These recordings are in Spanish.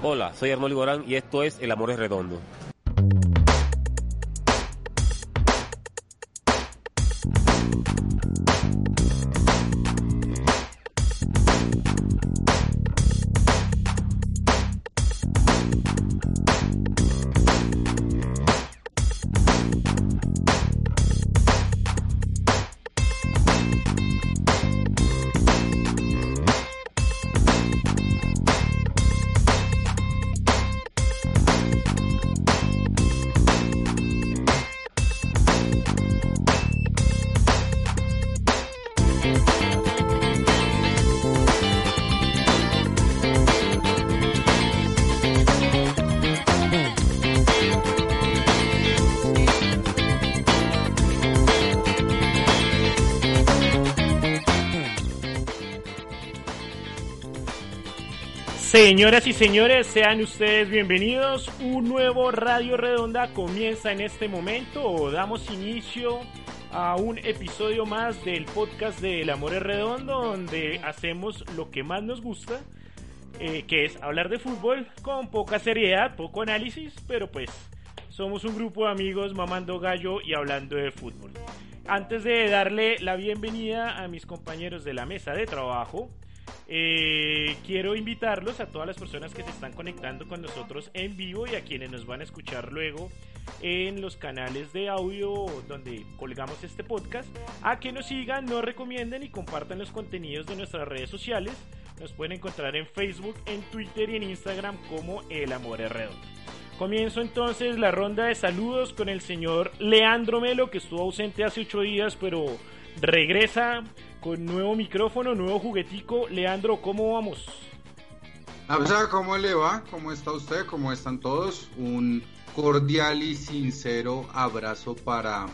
Hola, soy Arnoldo Gorán y esto es El Amor es Redondo. Señoras y señores, sean ustedes bienvenidos. Un nuevo Radio Redonda comienza en este momento. Damos inicio a un episodio más del podcast de El Amor es Redondo, donde hacemos lo que más nos gusta, eh, que es hablar de fútbol con poca seriedad, poco análisis, pero pues somos un grupo de amigos mamando gallo y hablando de fútbol. Antes de darle la bienvenida a mis compañeros de la mesa de trabajo, eh, quiero invitarlos a todas las personas que se están conectando con nosotros en vivo y a quienes nos van a escuchar luego en los canales de audio donde colgamos este podcast, a que nos sigan, nos recomienden y compartan los contenidos de nuestras redes sociales. Nos pueden encontrar en Facebook, en Twitter y en Instagram como El Amor es Redondo. Comienzo entonces la ronda de saludos con el señor Leandro Melo, que estuvo ausente hace ocho días, pero regresa con nuevo micrófono, nuevo juguetico. Leandro, ¿cómo vamos? ¿cómo le va? ¿Cómo está usted? ¿Cómo están todos? Un cordial y sincero abrazo para,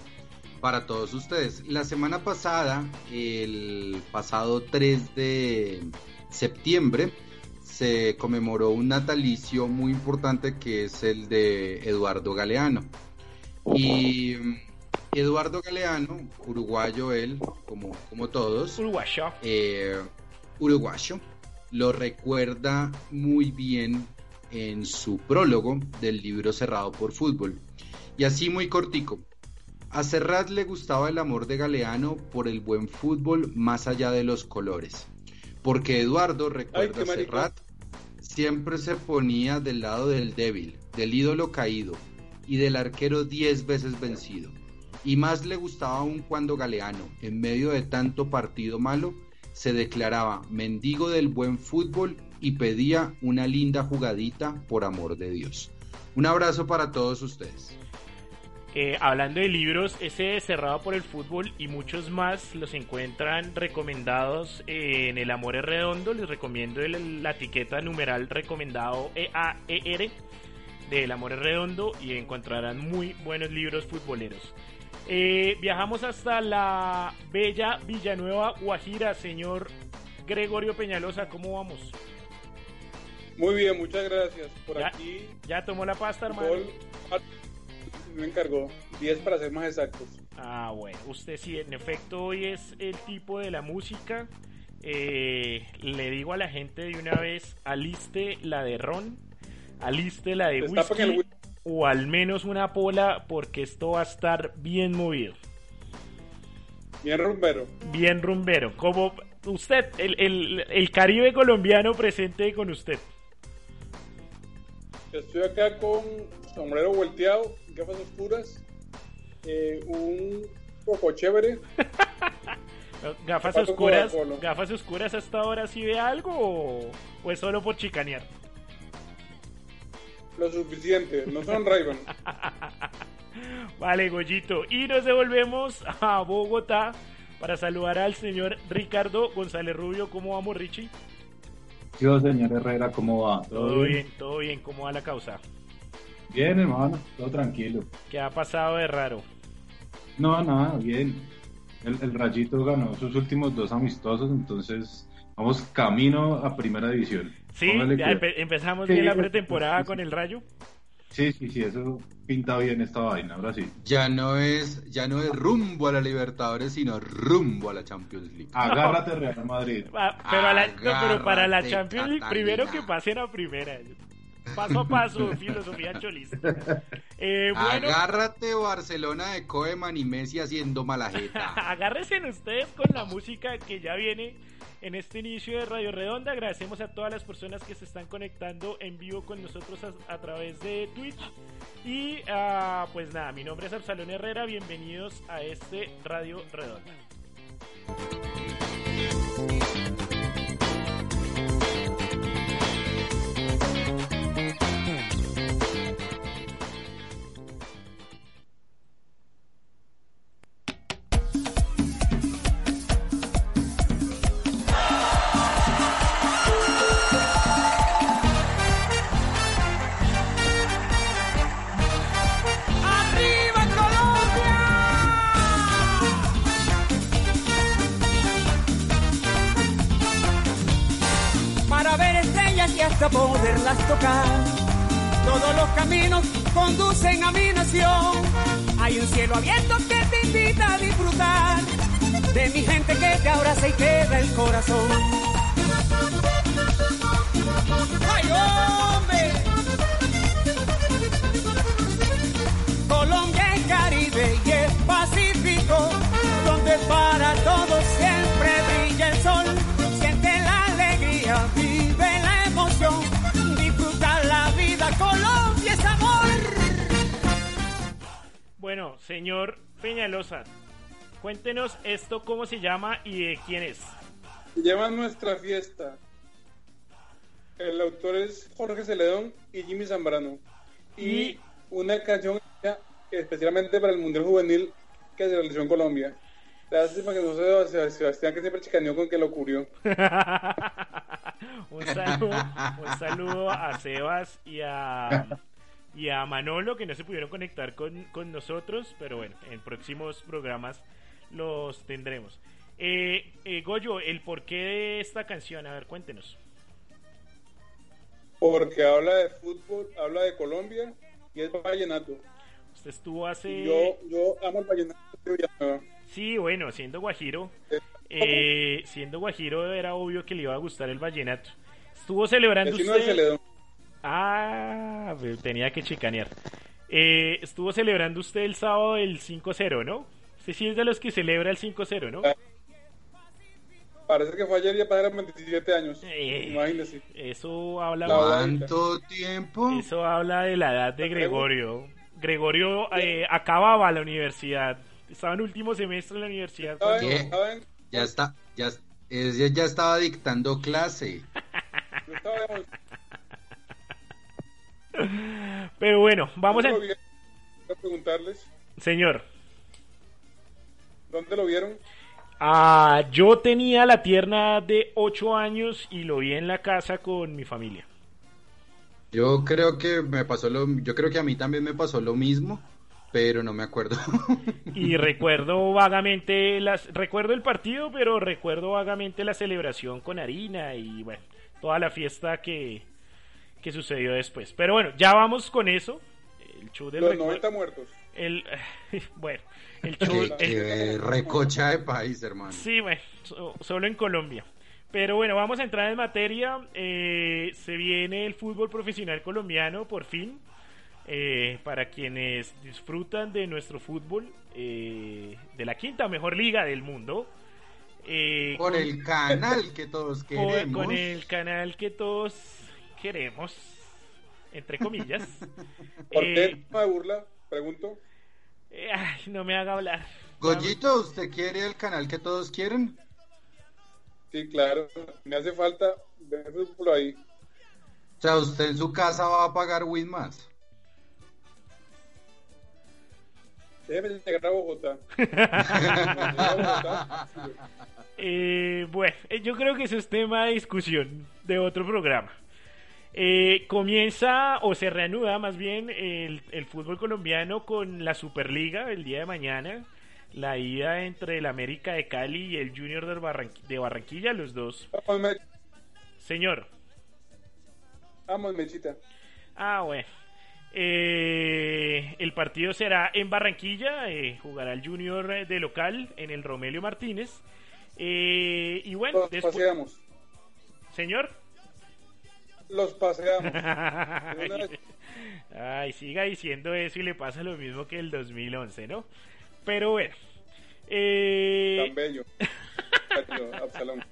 para todos ustedes. La semana pasada, el pasado 3 de septiembre, se conmemoró un natalicio muy importante que es el de Eduardo Galeano. Y Eduardo Galeano, uruguayo él, como, como todos. Uruguayo. Eh, uruguayo. Lo recuerda muy bien en su prólogo del libro Cerrado por Fútbol. Y así muy cortico. A Serrat le gustaba el amor de Galeano por el buen fútbol más allá de los colores. Porque Eduardo, recuerda a Serrat, siempre se ponía del lado del débil, del ídolo caído y del arquero diez veces vencido y más le gustaba aún cuando Galeano, en medio de tanto partido malo, se declaraba mendigo del buen fútbol y pedía una linda jugadita por amor de Dios. Un abrazo para todos ustedes. Eh, hablando de libros, ese cerrado por el fútbol y muchos más los encuentran recomendados en El Amor es Redondo. Les recomiendo la etiqueta numeral recomendado EAER de El Amor es Redondo y encontrarán muy buenos libros futboleros. Eh, viajamos hasta la bella Villanueva Guajira, señor Gregorio Peñalosa, ¿cómo vamos? Muy bien, muchas gracias. Por ya, aquí. ¿Ya tomó la pasta, hermano? Me encargó, 10 para ser más exactos. Ah, bueno, usted sí, en efecto hoy es el tipo de la música. Eh, le digo a la gente de una vez, aliste la de ron, aliste la de whisky o al menos una pola porque esto va a estar bien movido. Bien rumbero. Bien rumbero. Como usted, el, Caribe colombiano presente con usted. Estoy acá con sombrero volteado, gafas oscuras, eh, un poco chévere. gafas oscuras, gafas oscuras hasta ahora sí ve algo o, o es solo por chicanear. Lo suficiente, no son ray Vale, Goyito. Y nos devolvemos a Bogotá para saludar al señor Ricardo González Rubio. ¿Cómo vamos, Richie? Yo, señor Herrera, ¿cómo va? ¿Todo, bien? todo bien. ¿Cómo va la causa? Bien, hermano, todo tranquilo. ¿Qué ha pasado de raro? No, nada, bien. El, el Rayito ganó sus últimos dos amistosos, entonces vamos camino a primera división. Sí, empezamos bien la pretemporada con el Rayo. Sí, sí, sí, eso pinta bien esta vaina, ahora sí. Ya no es, ya no es rumbo a la Libertadores, sino rumbo a la Champions League. Agárrate Real Madrid. Ah, pero, pero, para la Champions League, primero que pasen a primera. paso a paso, filosofía cholista. Eh, bueno, Agárrate Barcelona de Koeman y Messi haciendo malajeta. agárrense ustedes con la música que ya viene en este inicio de Radio Redonda. Agradecemos a todas las personas que se están conectando en vivo con nosotros a, través de Twitch. Y ah, pues nada, mi nombre es Absalón Herrera. Bienvenidos a este Radio Redonda. Hasta poderlas tocar. Todos los caminos conducen a mi nación. Hay un cielo abierto que te invita a disfrutar. De mi gente que te abraza y te da el corazón. ¡Ay, hombre! Bueno, señor Peñalosa, cuéntenos esto cómo se llama y de quién es. Se llama Nuestra Fiesta. El autor es Jorge Celedón y Jimmy Zambrano. Y, Y- una canción especialmente para el Mundial Juvenil que se realizó en Colombia. Lástima que no Seb- Sebastián que siempre chicaneó con que lo ocurrió. un saludo, un saludo a Sebas y a y a Manolo que no se pudieron conectar con, con nosotros, pero bueno, en próximos programas los tendremos. Eh, eh, Goyo, el porqué de esta canción, a ver, cuéntenos. Porque habla de fútbol, habla de Colombia y es vallenato. Usted estuvo hace... Yo, yo amo el vallenato de. Sí, bueno, siendo Guajiro, eh, siendo Guajiro era obvio que le iba a gustar el vallenato. Estuvo celebrando usted... Ah, ve- tenía que chicanear. Eh, estuvo celebrando usted el sábado el 5-0, ¿no? Usted sí es de los que celebra el 5-0, ¿no? Parece que fue ayer y ya pasaron 27 años. Eh. Imagínese. Eso habla, La- ¿Cuánto tiempo? eso habla de la edad de Gregorio. Gregorio eh, acababa la universidad. Estaba en último semestre en la universidad. ¿Saben? ¿Qué? ¿Saben? Ya está, ya, ya estaba dictando clase. Pero bueno, vamos a... ¿Dónde lo vieron? Quiero preguntarles, Señor, ¿dónde lo vieron? ah, yo tenía la tierna de 8 años y lo vi en la casa con mi familia. Yo creo que me pasó lo, yo creo que a mí también me pasó lo mismo, pero no me acuerdo. Y recuerdo vagamente las recuerdo el partido, pero recuerdo vagamente la celebración con harina y bueno, toda la fiesta que, que sucedió después. Pero bueno, ya vamos con eso. El show del Los recuerdo- 90 muertos. el bueno, el show Qué, qué recocha de país, hermano. Sí, bueno, so- solo en Colombia. Pero bueno, vamos a entrar en materia. Eh, se viene el fútbol profesional colombiano, por fin. Eh, para quienes disfrutan de nuestro fútbol, eh, de la quinta mejor liga del mundo. Eh, Por con- el canal que todos queremos. con el canal que todos queremos, entre comillas. ¿Por Eh, qué tema de burla? Pregunto. eh, ay, no me haga hablar. Goyito, ¿usted quiere el canal que todos quieren? Sí, claro. Me hace falta ver fútbol ahí. O sea, usted en su casa va a pagar Win más. Déjeme llegar a Bogotá. Eh, bueno, eh, yo creo que eso es tema de discusión de otro programa. Eh, comienza o se reanuda más bien el, el fútbol colombiano con la Superliga el día de mañana. La ida entre el América de Cali y el Junior de, de Barranquilla, los dos. Vamos, Señor. vamos, Mechita. Ah, bueno. Eh, el partido será en Barranquilla. eh, jugará el Junior de local en el Romelio Martínez. Eh, y bueno, después. paseamos. Señor. Los paseamos. Ay, siga diciendo eso y le pasa lo mismo que el 2011, ¿no? Pero bueno. Eh... Tan bello. Absalón.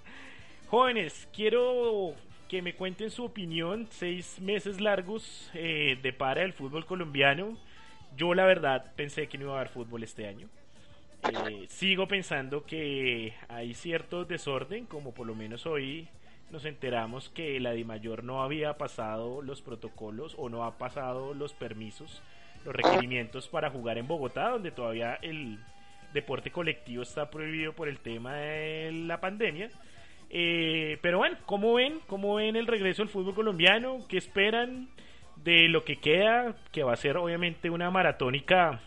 Jóvenes, quiero que me cuenten su opinión. Seis meses largos eh, de para el fútbol colombiano. Yo la verdad pensé que no iba a haber fútbol este año. Eh, sigo pensando que hay cierto desorden, como por lo menos hoy nos enteramos que la Mayor no había pasado los protocolos o no ha pasado los permisos, los requerimientos para jugar en Bogotá, donde todavía el deporte colectivo está prohibido por el tema de la pandemia. Eh, pero bueno, ¿cómo ven? ¿Cómo ven el regreso del fútbol colombiano? ¿Qué esperan de lo que queda? Que va a ser obviamente una maratónica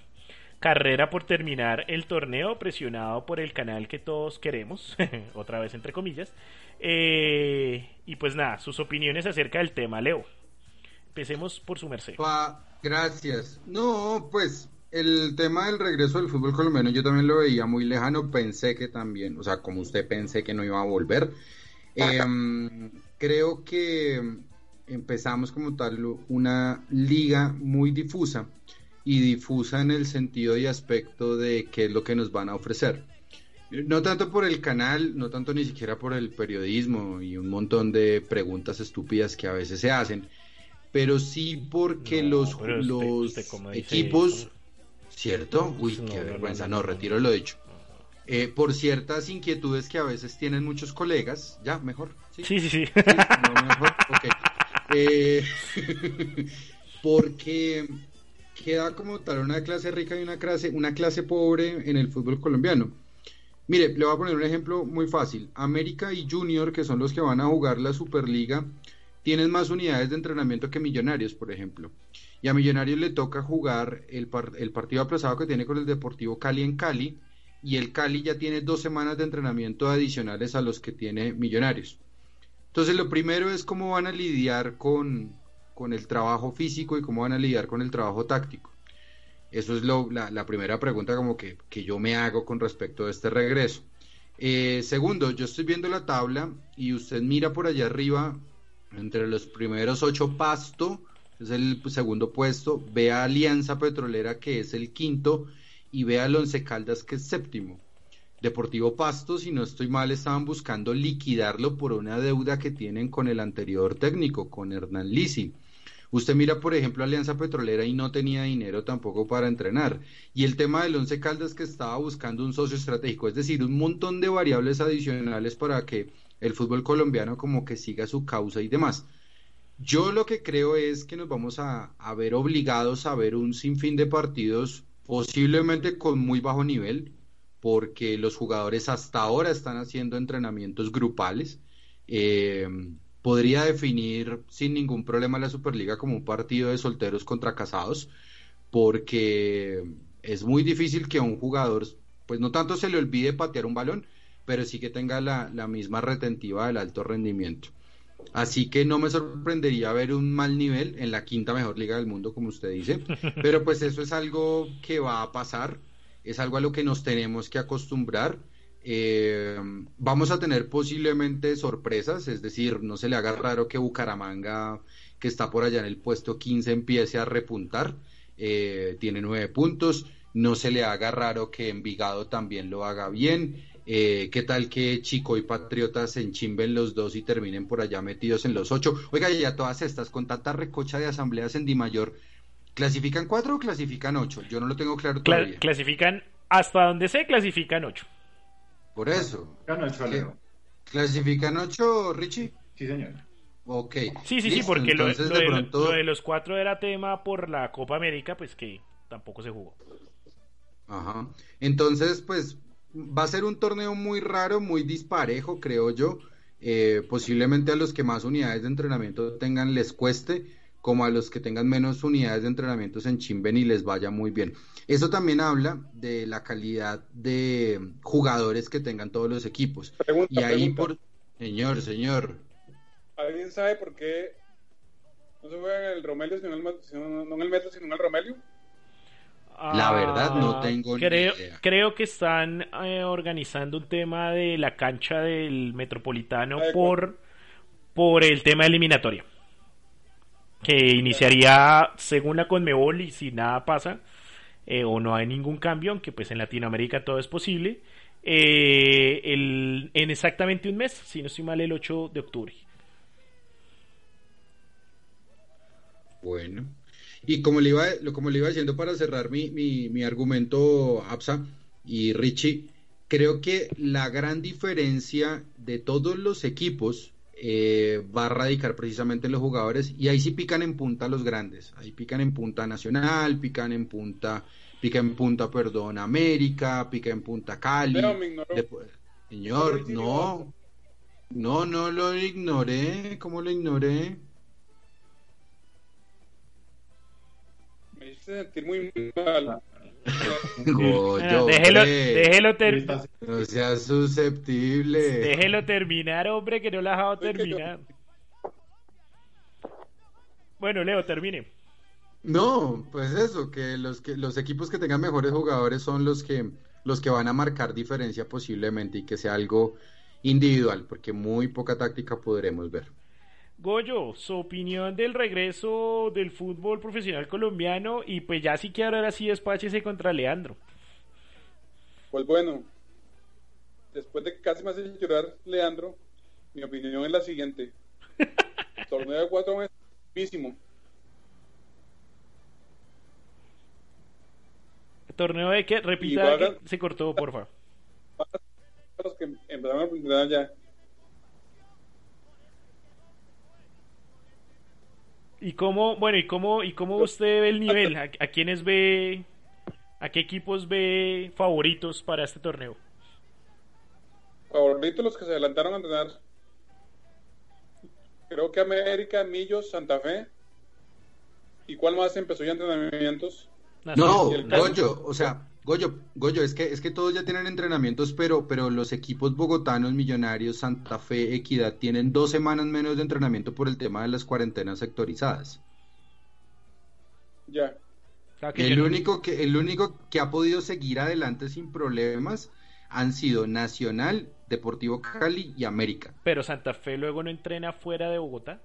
carrera por terminar el torneo presionado por el canal que todos queremos, otra vez entre comillas. Eh, y pues nada, sus opiniones acerca del tema, Leo. Empecemos por su merced. gracias. No, pues el tema del regreso del fútbol colombiano yo también lo veía muy lejano, pensé que también, o sea, como usted pensé que no iba a volver. Em, creo que empezamos como tal una liga muy difusa y difusa en el sentido y aspecto de qué es lo que nos van a ofrecer. No tanto por el canal, no tanto ni siquiera por el periodismo y un montón de preguntas estúpidas que a veces se hacen, pero sí porque los, los equipos, ¿cierto? Uy, qué vergüenza, no, retiro lo dicho. Eh, por ciertas inquietudes que a veces tienen muchos colegas, ya, mejor. Sí, sí, sí. Eh, porque queda como tal una clase rica y una clase, una clase pobre en el fútbol colombiano. Mire, le voy a poner un ejemplo muy fácil. América y Junior, que son los que van a jugar la Superliga, tienen más unidades de entrenamiento que Millonarios, por ejemplo. Y a Millonarios le toca jugar el, el partido aplazado que tiene con el Deportivo Cali en Cali, y el Cali ya tiene dos semanas de entrenamiento adicionales a los que tiene Millonarios. Entonces, lo primero es cómo van a lidiar con, con el trabajo físico y cómo van a lidiar con el trabajo táctico. Eso es lo, la, primera pregunta como que, yo me hago con respecto a este regreso. Eh, segundo, yo estoy viendo la tabla y usted mira por allá arriba, entre los primeros ocho Pasto, es el segundo puesto, ve a Alianza Petrolera que es el quinto y ve al Once Caldas que es séptimo. Deportivo Pasto, si no estoy mal, estaban buscando liquidarlo por una deuda que tienen con el anterior técnico, con Hernán Lisi. Usted mira, por ejemplo, Alianza Petrolera y no tenía dinero tampoco para entrenar. Y el tema del Once Caldas que estaba buscando un socio estratégico, es decir, un montón de variables adicionales para que el fútbol colombiano como que siga su causa y demás. Yo lo que creo es que nos vamos a, ver obligados a ver un sinfín de partidos, posiblemente con muy bajo nivel, porque los jugadores hasta ahora están haciendo entrenamientos grupales. Eh, podría definir sin ningún problema la Superliga como un partido de solteros contra casados, porque es muy difícil que a un jugador, pues no tanto se le olvide patear un balón, pero sí que tenga la, misma retentiva del alto rendimiento. Así que no me sorprendería ver un mal nivel en la quinta mejor liga del mundo, como usted dice, pero pues eso es algo que va a pasar, es algo a lo que nos tenemos que acostumbrar eh, vamos a tener posiblemente sorpresas, es decir, no se le haga raro que Bucaramanga, que está por allá en el puesto 15, empiece a repuntar. Eh, tiene nueve puntos. No se le haga raro que Envigado también lo haga bien. Eh, ¿Qué tal que Chico y Patriotas se enchimben los dos y terminen por allá metidos en los ocho? Oiga, ya todas estas, con tanta recocha de asambleas en Di Mayor, ¿clasifican cuatro o clasifican ocho? Yo no lo tengo claro todavía. clasifican, hasta donde sé, clasifican ocho. Por eso. ¿Clasifican ocho, Richie? Sí, señor. Ok. Sí, sí, sí, porque lo, de, los cuatro era tema por la Copa América, pues que tampoco se jugó. Ajá. Entonces, pues va a ser un torneo muy raro, muy disparejo, creo yo. Eh, posiblemente a los que más unidades de entrenamiento tengan les cueste, como a los que tengan menos unidades de entrenamiento en Chimben y les vaya muy bien. Eso también habla de la calidad de jugadores que tengan todos los equipos. y ahí por... Señor, señor. ¿Alguien sabe por qué no se juega en el Romelio, sino en el, no en el Metro, sino en el Romelio? La verdad no ah, tengo creo, ni idea. Creo que están eh, organizando un tema de la cancha del Metropolitano por por el tema eliminatoria. Que iniciaría según la Conmebol y si nada pasa eh, o no hay ningún cambio, aunque pues en Latinoamérica todo es posible, eh, en exactamente un mes, si no estoy mal, el 8 de octubre. Bueno. Y como le iba, como le iba diciendo para cerrar mi, mi, mi argumento, Absa y Richie, creo que la gran diferencia de todos los equipos eh, va a radicar precisamente en los jugadores y ahí sí pican en punta los grandes, ahí pican en punta Nacional, pican en punta, pica en punta, perdón, América, pica en punta Cali. Señor, no, no, no lo ignoré, ¿cómo lo ignoré? Me hice sentir muy mal. Déjelo, déjelo, ter- No sea susceptible. déjelo terminar, hombre, que no la ha dejado terminar. Bueno, Leo, termine. No, pues eso, que los que los equipos que tengan mejores jugadores son los que los que van a marcar diferencia posiblemente y que sea algo individual, porque muy poca táctica podremos ver. Goyo, su opinión del regreso del fútbol profesional colombiano y pues ya sí que ahora sí despáchese contra Leandro. Pues bueno, después de que casi me hace llorar Leandro, mi opinión es la siguiente. Torneo de cuatro meses, muchísimo. Torneo de que, repita, que se cortó, porfa. Los que empezaron a funcionar ya. ¿Y cómo, bueno, y cómo, y cómo usted ve el nivel? ¿A, a quiénes ve, a qué equipos ve favoritos para este torneo? Favoritos los que se adelantaron a entrenar. Creo que América, Millos, Santa Fe. ¿Y cuál más empezó ya entrenamientos? No, y el caso- Goyo, o sea, Goyo, Goyo, es que es que todos ya tienen entrenamientos, pero pero los equipos bogotanos, Millonarios, Santa Fe, Equidad tienen dos semanas menos de entrenamiento por el tema de las cuarentenas sectorizadas. Ya. Que El único que el único que ha podido seguir adelante sin problemas han sido Nacional, Deportivo Cali y América. Pero Santa Fe luego no entrena fuera de Bogotá.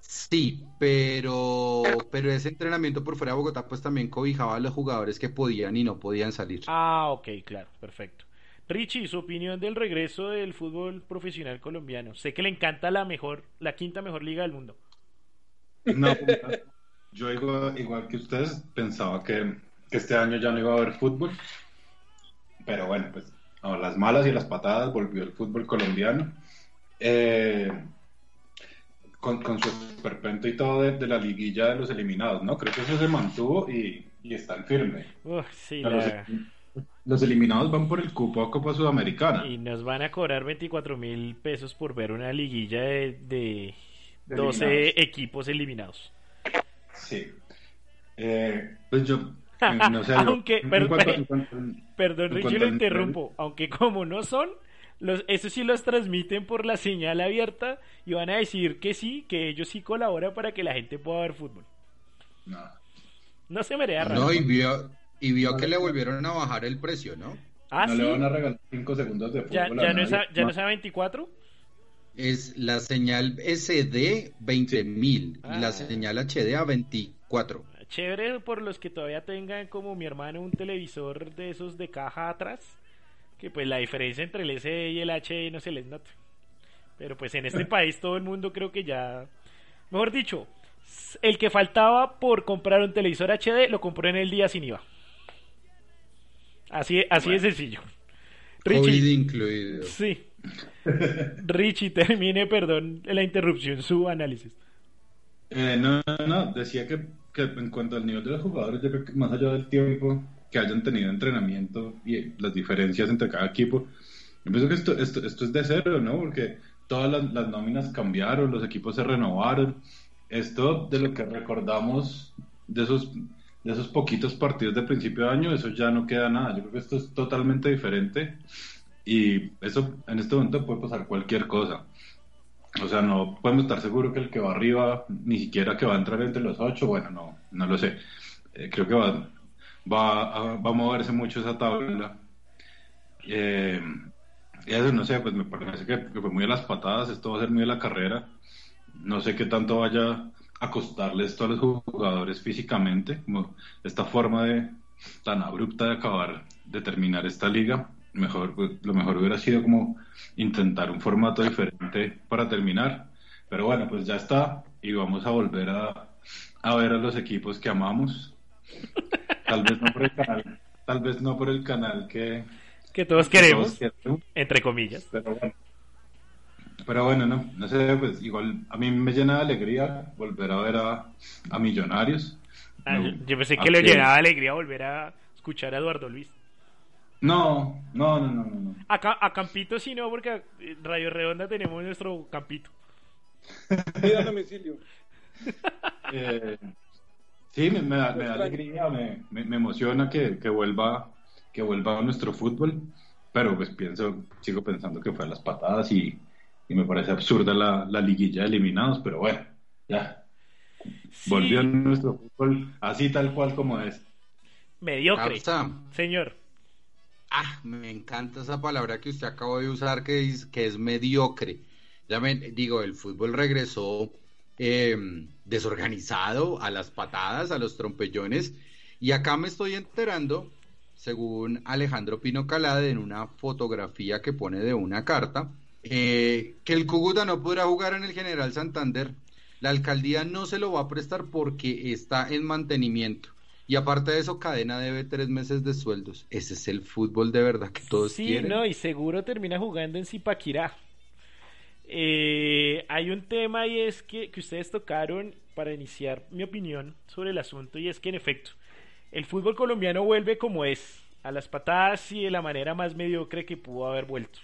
Sí, pero pero ese entrenamiento por fuera de Bogotá pues también cobijaba a los jugadores que podían y no podían salir. Ah, ok, claro, perfecto. Richie, su opinión del regreso del fútbol profesional colombiano. Sé que le encanta la mejor, la quinta mejor liga del mundo. No, yo igual, igual que ustedes pensaba que, que este año ya no iba a haber fútbol, pero bueno, pues a las malas y las patadas volvió el fútbol colombiano. Eh, con, con su esperpento y todo de, de la liguilla de los eliminados, ¿no? Creo que eso se mantuvo y, y están firme. Uf, sí, Los, la- los eliminados van por el cupo a Copa Sudamericana. y nos van a cobrar 24 mil pesos por ver una liguilla de, de De 12 eliminados. equipos eliminados. Sí. Eh, pues yo, no sé, Aunque, en pero- cuanto- en cuanto- Perdón, Richie, lo interrumpo. Aunque como no son, los, eso sí los transmiten por la señal abierta y van a decir que sí, que ellos sí colaboran para que la gente pueda ver fútbol. no. No se me haría raro. No, y vio y vio que le volvieron a bajar el precio, ¿no? ah, no sí. le van a regalar 5 segundos de fútbol. Ya, a ya no es a, ya no es a 24. Es la señal SD 20.000 Ah. y la señal HD a 24. Chévere por los que todavía tengan como mi hermano un televisor de esos de caja atrás. Que pues la diferencia entre el SD y el HD no se les nota. Pero pues en este país todo el mundo creo que ya... Mejor dicho, s- el que faltaba por comprar un televisor HD lo compró en el día sin IVA. Así, así de sencillo. COVID Richie, incluido. sí. Richie, termine, perdón, la interrupción, su análisis. Eh, no, no, no, decía que, que en cuanto al nivel de los jugadores, yo creo que más allá del tiempo que hayan tenido entrenamiento y las diferencias entre cada equipo, yo pienso que esto, esto, esto es de cero, ¿no? Porque todas las, las nóminas cambiaron, los equipos se renovaron. Esto de lo que recordamos de esos, de esos poquitos partidos de principio de año, eso ya no queda nada. Yo creo que esto es totalmente diferente y eso en este momento puede pasar cualquier cosa. O sea, no podemos estar seguros que el que va arriba, ni siquiera que va a entrar entre los ocho, bueno, no, no lo sé. Eh, creo que va, va, a, va a moverse mucho esa tabla. Eh, eso, no sé, pues me parece que, que fue muy a las patadas, esto va a ser muy a la carrera. no sé qué tanto vaya a costarle esto a los jugadores físicamente, como esta forma de tan abrupta de acabar, de terminar esta liga. Mejor, lo mejor hubiera sido como intentar un formato diferente para terminar. Pero bueno, pues ya está y vamos a volver a, a ver a los equipos que amamos. Tal vez no por el canal, tal vez no por el canal que, que todos queremos, entre comillas. Pero bueno, pero bueno, no, no sé, pues igual a mí me llena de alegría volver a ver a, a Millonarios. Ah, yo pensé que le llenaba de alegría volver a escuchar a Eduardo Luis. No, no, no, no, no. A, a Campito sí no, porque Radio Redonda tenemos nuestro Campito. Mira domicilio. Eh, sí, me, da, me da alegría, me, me, emociona que, que, vuelva que vuelva a nuestro fútbol, pero pues pienso, sigo pensando que fue a las patadas y, y me parece absurda la, la liguilla de eliminados, pero bueno, ya. Volvió nuestro fútbol así tal cual como es. Mediocre. Señor. Ah, me encanta esa palabra que usted acabó de usar, que es, que es mediocre. Ya me, digo, el fútbol regresó em, desorganizado, a las patadas, a los trompellones, y acá me estoy enterando, según Alejandro Pino Calade, en una fotografía que pone de una carta, eh, que el Cúcuta no podrá jugar en el General Santander. La alcaldía no se lo va a prestar porque está en mantenimiento. Y aparte de eso, Cadena debe tres meses de sueldos. Ese es el fútbol de verdad que todos sí, quieren. Sí, no, y seguro termina jugando en Zipaquirá. Eh, hay un tema y es que, que ustedes tocaron para iniciar mi opinión sobre el asunto y es que en efecto, el fútbol colombiano vuelve como es, a las patadas y de la manera más mediocre que pudo haber vuelto.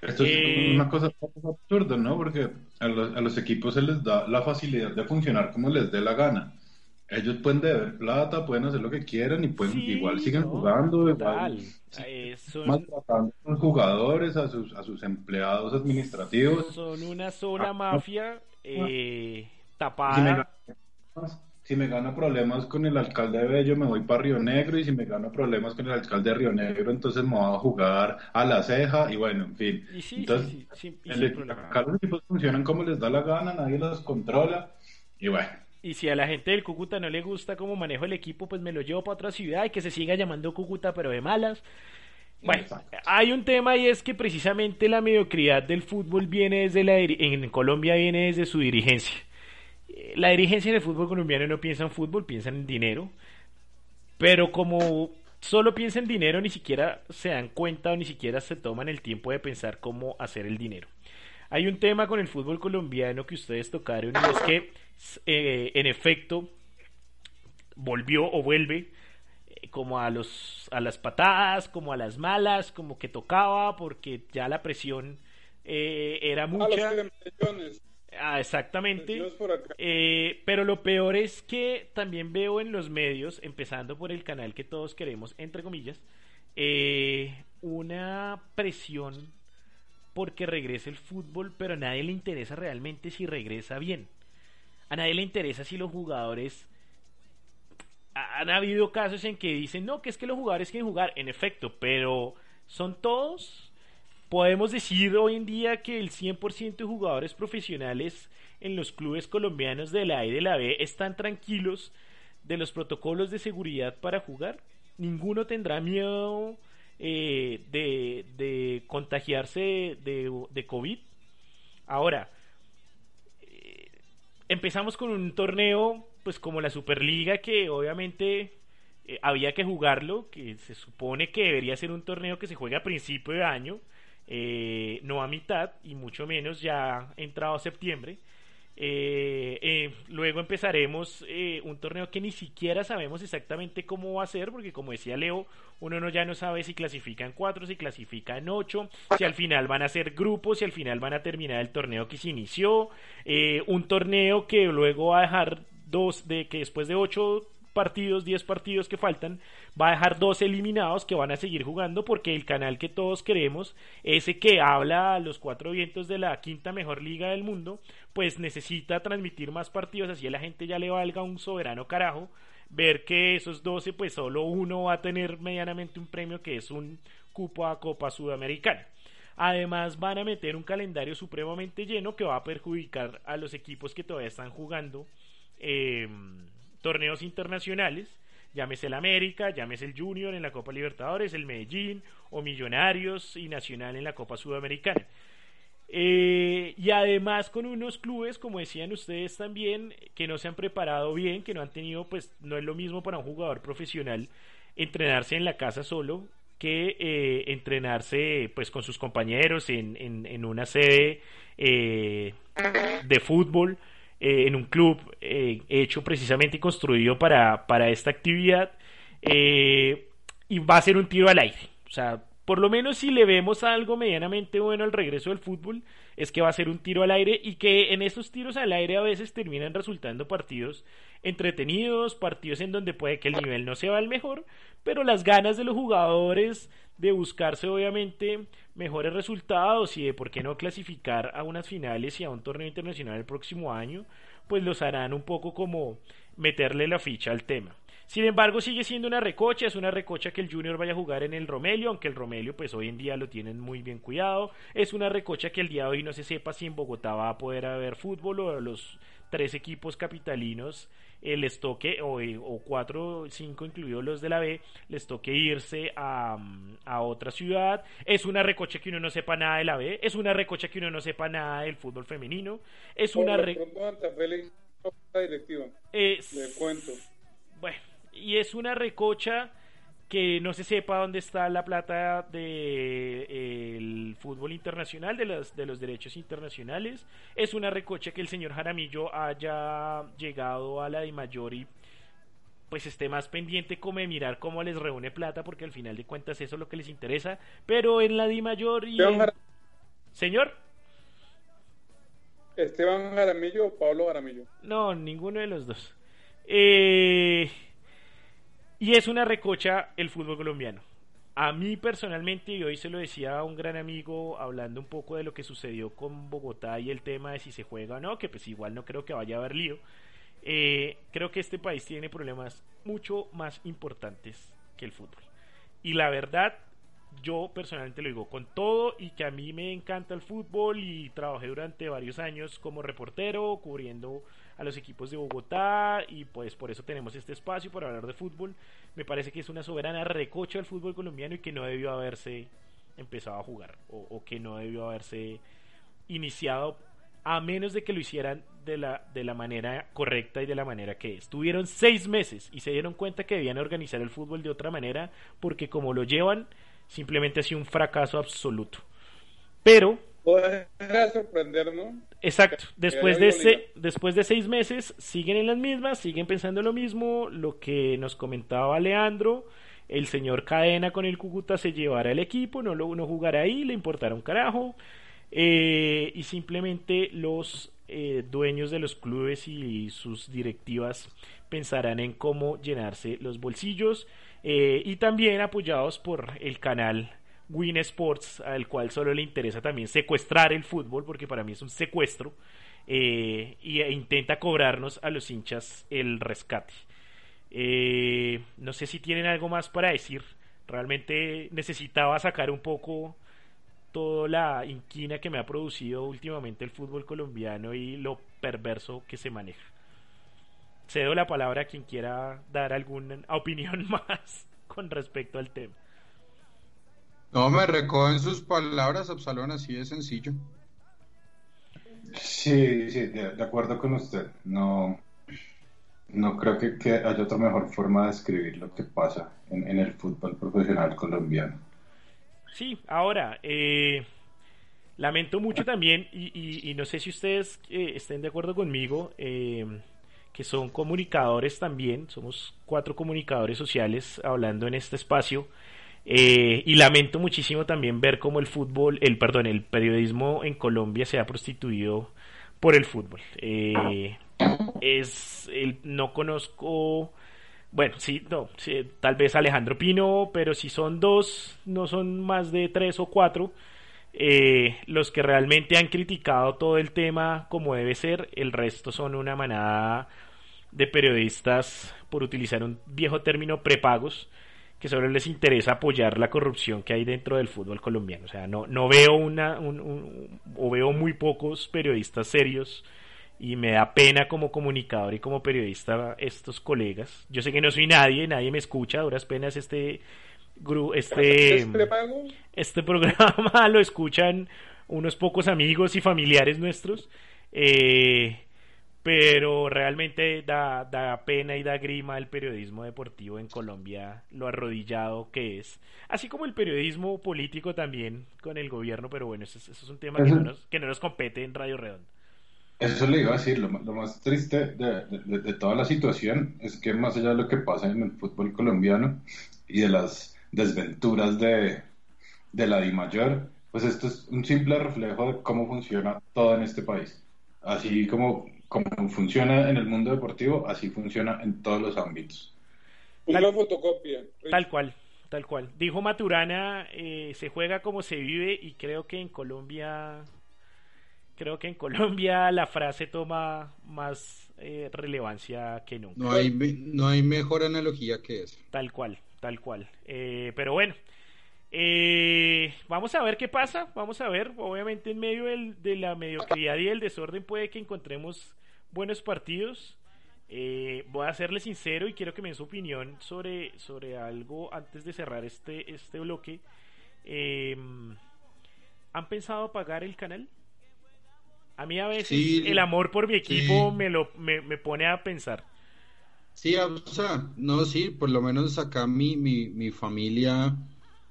Esto es eh, una cosa absurda, ¿no? Porque a los, a los, equipos se les da la facilidad de funcionar como les dé la gana. Ellos pueden deber plata, pueden hacer lo que quieran y pueden igual siguen jugando, igual maltratando a los jugadores, a sus, a sus empleados administrativos. Son una sola ah, mafia eh, tapada si me gano problemas con el alcalde de Bello, me voy para Río Negro, y si me gano problemas con el alcalde de Río Negro, entonces me voy a jugar a la ceja, y bueno, en fin. entonces, acá los equipos funcionan como les da la gana, nadie los controla, y bueno. Y si a la gente del Cúcuta no le gusta cómo manejo el equipo, pues me lo llevo para otra ciudad y que se siga llamando Cúcuta, pero de malas. Bueno, hay un tema y es que precisamente la mediocridad del fútbol viene desde la en Colombia viene desde su dirigencia la dirigencia del fútbol colombiano no piensa en fútbol, piensa en dinero. Pero como solo piensa en dinero, ni siquiera se dan cuenta o ni siquiera se toman el tiempo de pensar cómo hacer el dinero. Hay un tema con el fútbol colombiano que ustedes tocaron y es que, eh, en efecto, volvió o vuelve eh, como a los a las patadas, como a las malas, como que tocaba porque ya la presión eh, era mucha. Ah, exactamente. Eh, pero lo peor es que también veo en los medios, empezando por el canal que todos queremos, entre comillas, eh, una presión porque regrese el fútbol, pero a nadie le interesa realmente si regresa bien. A nadie le interesa si los jugadores... Han habido casos en que dicen, no, que es que los jugadores quieren jugar, en efecto, pero ¿son todos? Podemos decir hoy en día que el 100% de jugadores profesionales en los clubes colombianos de la A y de la B están tranquilos de los protocolos de seguridad para jugar. Ninguno tendrá miedo eh, de, contagiarse de, COVID. Ahora, empezamos con un torneo pues como la Superliga que obviamente eh, había que jugarlo, que se supone que debería ser un torneo que se juega a principio de año eh, no a mitad y mucho menos ya entrado septiembre. Eh, eh, luego empezaremos un torneo que ni siquiera sabemos exactamente cómo va a ser, porque como decía Leo, uno no ya no sabe si clasifican cuatro, si clasifican ocho, si al final van a ser grupos, si al final van a terminar el torneo que se inició, un torneo que luego va a dejar dos, de que después de ocho partidos, 10 partidos que faltan, va a dejar dos eliminados que van a seguir jugando porque el canal que todos queremos, ese que habla a los cuatro vientos de la quinta mejor liga del mundo, pues necesita transmitir más partidos, así a la gente ya le valga un soberano carajo ver que esos 12 pues solo uno va a tener medianamente un premio que es un cupo a Copa Sudamericana. Además van a meter un calendario supremamente lleno que va a perjudicar a los equipos que todavía están jugando em, torneos internacionales. Llámese el América, llámese el Junior en la Copa Libertadores, el Medellín o Millonarios y Nacional en la Copa Sudamericana. Eh, y además con unos clubes, como decían ustedes también, que no se han preparado bien, que no han tenido, pues no es lo mismo para un jugador profesional entrenarse en la casa solo que eh, entrenarse pues con sus compañeros en, en, una sede eh, de fútbol, en un club hecho precisamente y construido para, para esta actividad y va a ser un tiro al aire. O sea, por lo menos si le vemos algo medianamente bueno al regreso del fútbol, es que va a ser un tiro al aire y que en esos tiros al aire a veces terminan resultando partidos entretenidos, partidos en donde puede que el nivel no sea el mejor, pero las ganas de los jugadores de buscarse obviamente mejores resultados y de por qué no clasificar a unas finales y a un torneo internacional el próximo año, pues los harán un poco como meterle la ficha al tema. Sin embargo, sigue siendo una recocha, es una recocha que el Junior vaya a jugar en el Romelio, aunque el Romelio pues hoy en día lo tienen muy bien cuidado. Es una recocha que el día de hoy no se sepa si en Bogotá va a poder haber fútbol o los tres equipos capitalinos el les toque, o, o cuatro cinco incluidos los de la B, les toque irse a, a, otra ciudad. Es una recocha que uno no sepa nada de la B, es una recocha que uno no sepa nada del fútbol femenino, es una recocha... cuento. Bueno, y es una recocha que no se sepa dónde está la plata del de, fútbol internacional, de los, de los derechos internacionales. Es una recocha que el señor Jaramillo haya llegado a la de mayor y pues esté más pendiente como de mirar cómo les reúne plata, porque al final de cuentas eso es lo que les interesa. Pero en la Di Mayor y... Señor. ¿Esteban Jaramillo o Pablo Jaramillo? No, ninguno de los dos. Eh... Y es una recocha el fútbol colombiano. A mí personalmente, y hoy se lo decía a un gran amigo hablando un poco de lo que sucedió con Bogotá y el tema de si se juega o no, que pues igual no creo que vaya a haber lío. Eh, creo que este país tiene problemas mucho más importantes que el fútbol. Y la verdad, yo personalmente lo digo con todo y que a mí me encanta el fútbol y trabajé durante varios años como reportero cubriendo a los equipos de Bogotá y pues por eso tenemos este espacio para hablar de fútbol. Me parece que es una soberana recocha del fútbol colombiano y que no debió haberse empezado a jugar o, que no debió haberse iniciado a menos de que lo hicieran de la, de la manera correcta y de la manera que es. Tuvieron seis meses y se dieron cuenta que debían organizar el fútbol de otra manera porque como lo llevan simplemente ha sido un fracaso absoluto. Pero sorprendernos. Exacto. Después de, después de seis meses siguen en las mismas, siguen pensando lo mismo. Lo que nos comentaba Leandro, el señor Cadena con el Cúcuta se llevará el equipo, no, lo, no jugará ahí, le importará un carajo. Eh, y simplemente los eh, dueños de los clubes y sus directivas pensarán en cómo llenarse los bolsillos eh, y también apoyados por el canal Win Sports, al cual solo le interesa también secuestrar el fútbol, porque para mí es un secuestro, eh, e intenta cobrarnos a los hinchas el rescate. Eh, no sé si tienen algo más para decir. Realmente necesitaba sacar un poco toda la inquina que me ha producido últimamente el fútbol colombiano y lo perverso que se maneja. Cedo la palabra a quien quiera dar alguna opinión más con respecto al tema. No, me recogen sus palabras, Absalón, así de sencillo. Sí, sí, de, acuerdo con usted. No, no creo que, haya otra mejor forma de describir lo que pasa en, el fútbol profesional colombiano. Sí, ahora, eh, lamento mucho también, y, no sé si ustedes eh, estén de acuerdo conmigo, eh, que son comunicadores también, somos cuatro comunicadores sociales hablando en este espacio. Eh, y lamento muchísimo también ver cómo el fútbol, el perdón, el periodismo en Colombia se ha prostituido por el fútbol. Eh, es no conozco, bueno, sí, no, tal vez Alejandro Pino, pero si son dos, no son más de tres o cuatro. Eh, los que realmente han criticado todo el tema como debe ser, el resto son una manada de periodistas, por utilizar un viejo término, prepagos, que solo les interesa apoyar la corrupción que hay dentro del fútbol colombiano. O sea, no, no veo una, o veo muy pocos periodistas serios y me da pena como comunicador y como periodista estos colegas. Yo sé que no soy nadie, nadie me escucha, a duras penas este este este programa lo escuchan unos pocos amigos y familiares nuestros. Eh, pero realmente da, da pena y da grima el periodismo deportivo en Colombia, lo arrodillado que es, así como el periodismo político también con el gobierno, pero bueno, eso, es un tema que no, nos, que no nos compete en Radio Redondo. Eso le iba a decir, lo, más triste de, de, toda la situación es que más allá de lo que pasa en el fútbol colombiano y de las desventuras de, de la DIMAYOR, pues esto es un simple reflejo de cómo funciona todo en este país. Así como, como funciona en el mundo deportivo, así funciona en todos los ámbitos. Una fotocopia. Tal cual, tal cual. Dijo Maturana, eh, se juega como se vive y creo que en Colombia creo que en Colombia la frase toma más eh, relevancia que nunca. No hay, no hay mejor analogía que eso. Tal cual, tal cual. Eh, pero bueno, eh, vamos a ver qué pasa, vamos a ver. Obviamente en medio de la mediocridad y el desorden puede que encontremos buenos partidos. voy a serle sincero y quiero que me den su opinión sobre, sobre algo antes de cerrar este, este bloque. ¿Han pensado apagar el canal? A mí a veces el amor por mi equipo me, lo, me, pone a pensar. Sí, o sea, no, sí, por lo menos acá mi, mi, mi familia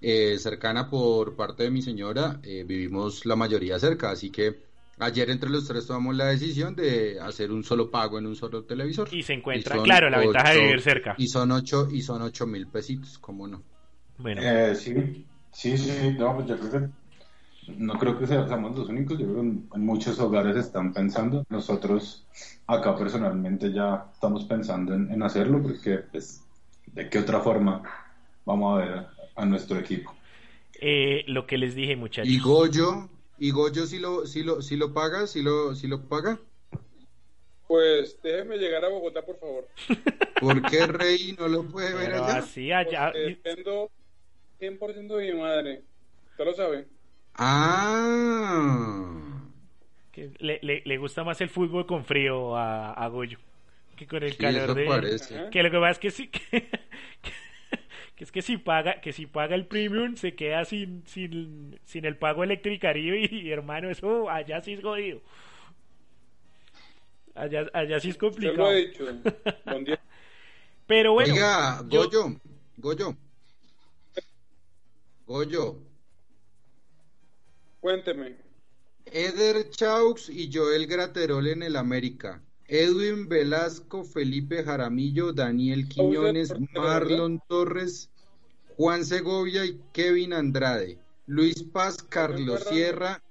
eh, cercana por parte de mi señora, eh, vivimos la mayoría cerca, así que ayer entre los tres tomamos la decisión de hacer un solo pago en un solo televisor. Y se encuentra, claro, la ventaja de vivir cerca. Y son ocho, y son ocho mil pesitos, ¿cómo no? Bueno. Eh, sí, sí, sí, no, pues yo creo que no creo que seamos los únicos, yo creo que en, muchos hogares están pensando. Nosotros acá personalmente ya estamos pensando en, hacerlo porque pues, de qué otra forma vamos a ver a, nuestro equipo. Eh, lo que les dije muchachos. ¿Y Goyo? ¿Y Goyo si lo, si lo, si lo paga? ¿Si lo, si lo paga? Pues déjeme llegar a Bogotá, por favor. ¿Por qué Rey no lo puede ver allá? Así allá. dependo 100% de mi madre. Usted lo sabe. Ah. Que le, le, gusta más el fútbol con frío a, a Goyo que con el calor de. Que lo que pasa es que sí. Que, es que si paga que si paga el premium se queda sin sin, sin el pago electricaribe y, hermano eso allá sí es jodido allá, allá sí es complicado lo he dicho. pero bueno Oiga, Goyo Goyo Goyo Cuénteme. Eder Chaux y Joel Graterol en el América. Edwin Velasco, Felipe Jaramillo, Daniel Quiñones, Marlon Torres, Juan Segovia y Kevin Andrade. Luis Paz, Carlos Sierra,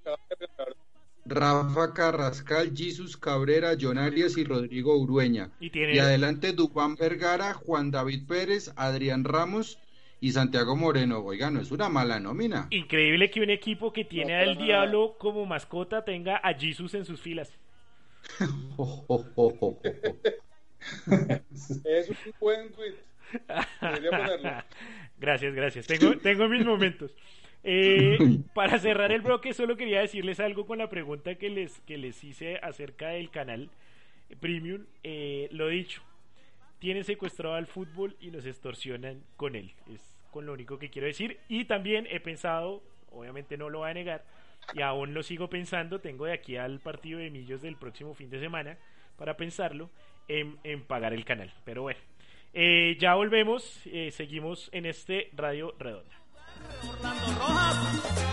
Rafa Carrascal, Jesus Cabrera, John Arias y Rodrigo Urueña. Y, y adelante Dubán Vergara, Juan David Pérez, Adrián Ramos, y Santiago Moreno, oiga, no es una mala nómina. Increíble que un equipo que tiene al diablo como mascota tenga a Jesus en sus filas. Es un buen tweet. Gracias, gracias. Tengo, mis momentos. Eh, para cerrar el bloque, solo quería decirles algo con la pregunta que les, que les hice acerca del canal Premium. Eh, lo dicho, tienen secuestrado al fútbol y nos extorsionan con él. Es con lo único que quiero decir. Y también he pensado, obviamente no lo voy a negar, y aún lo sigo pensando, tengo de aquí al partido de Millos del próximo fin de semana para pensarlo en, pagar el canal. Pero bueno, eh, ya volvemos, eh, seguimos en este Radio Redonda.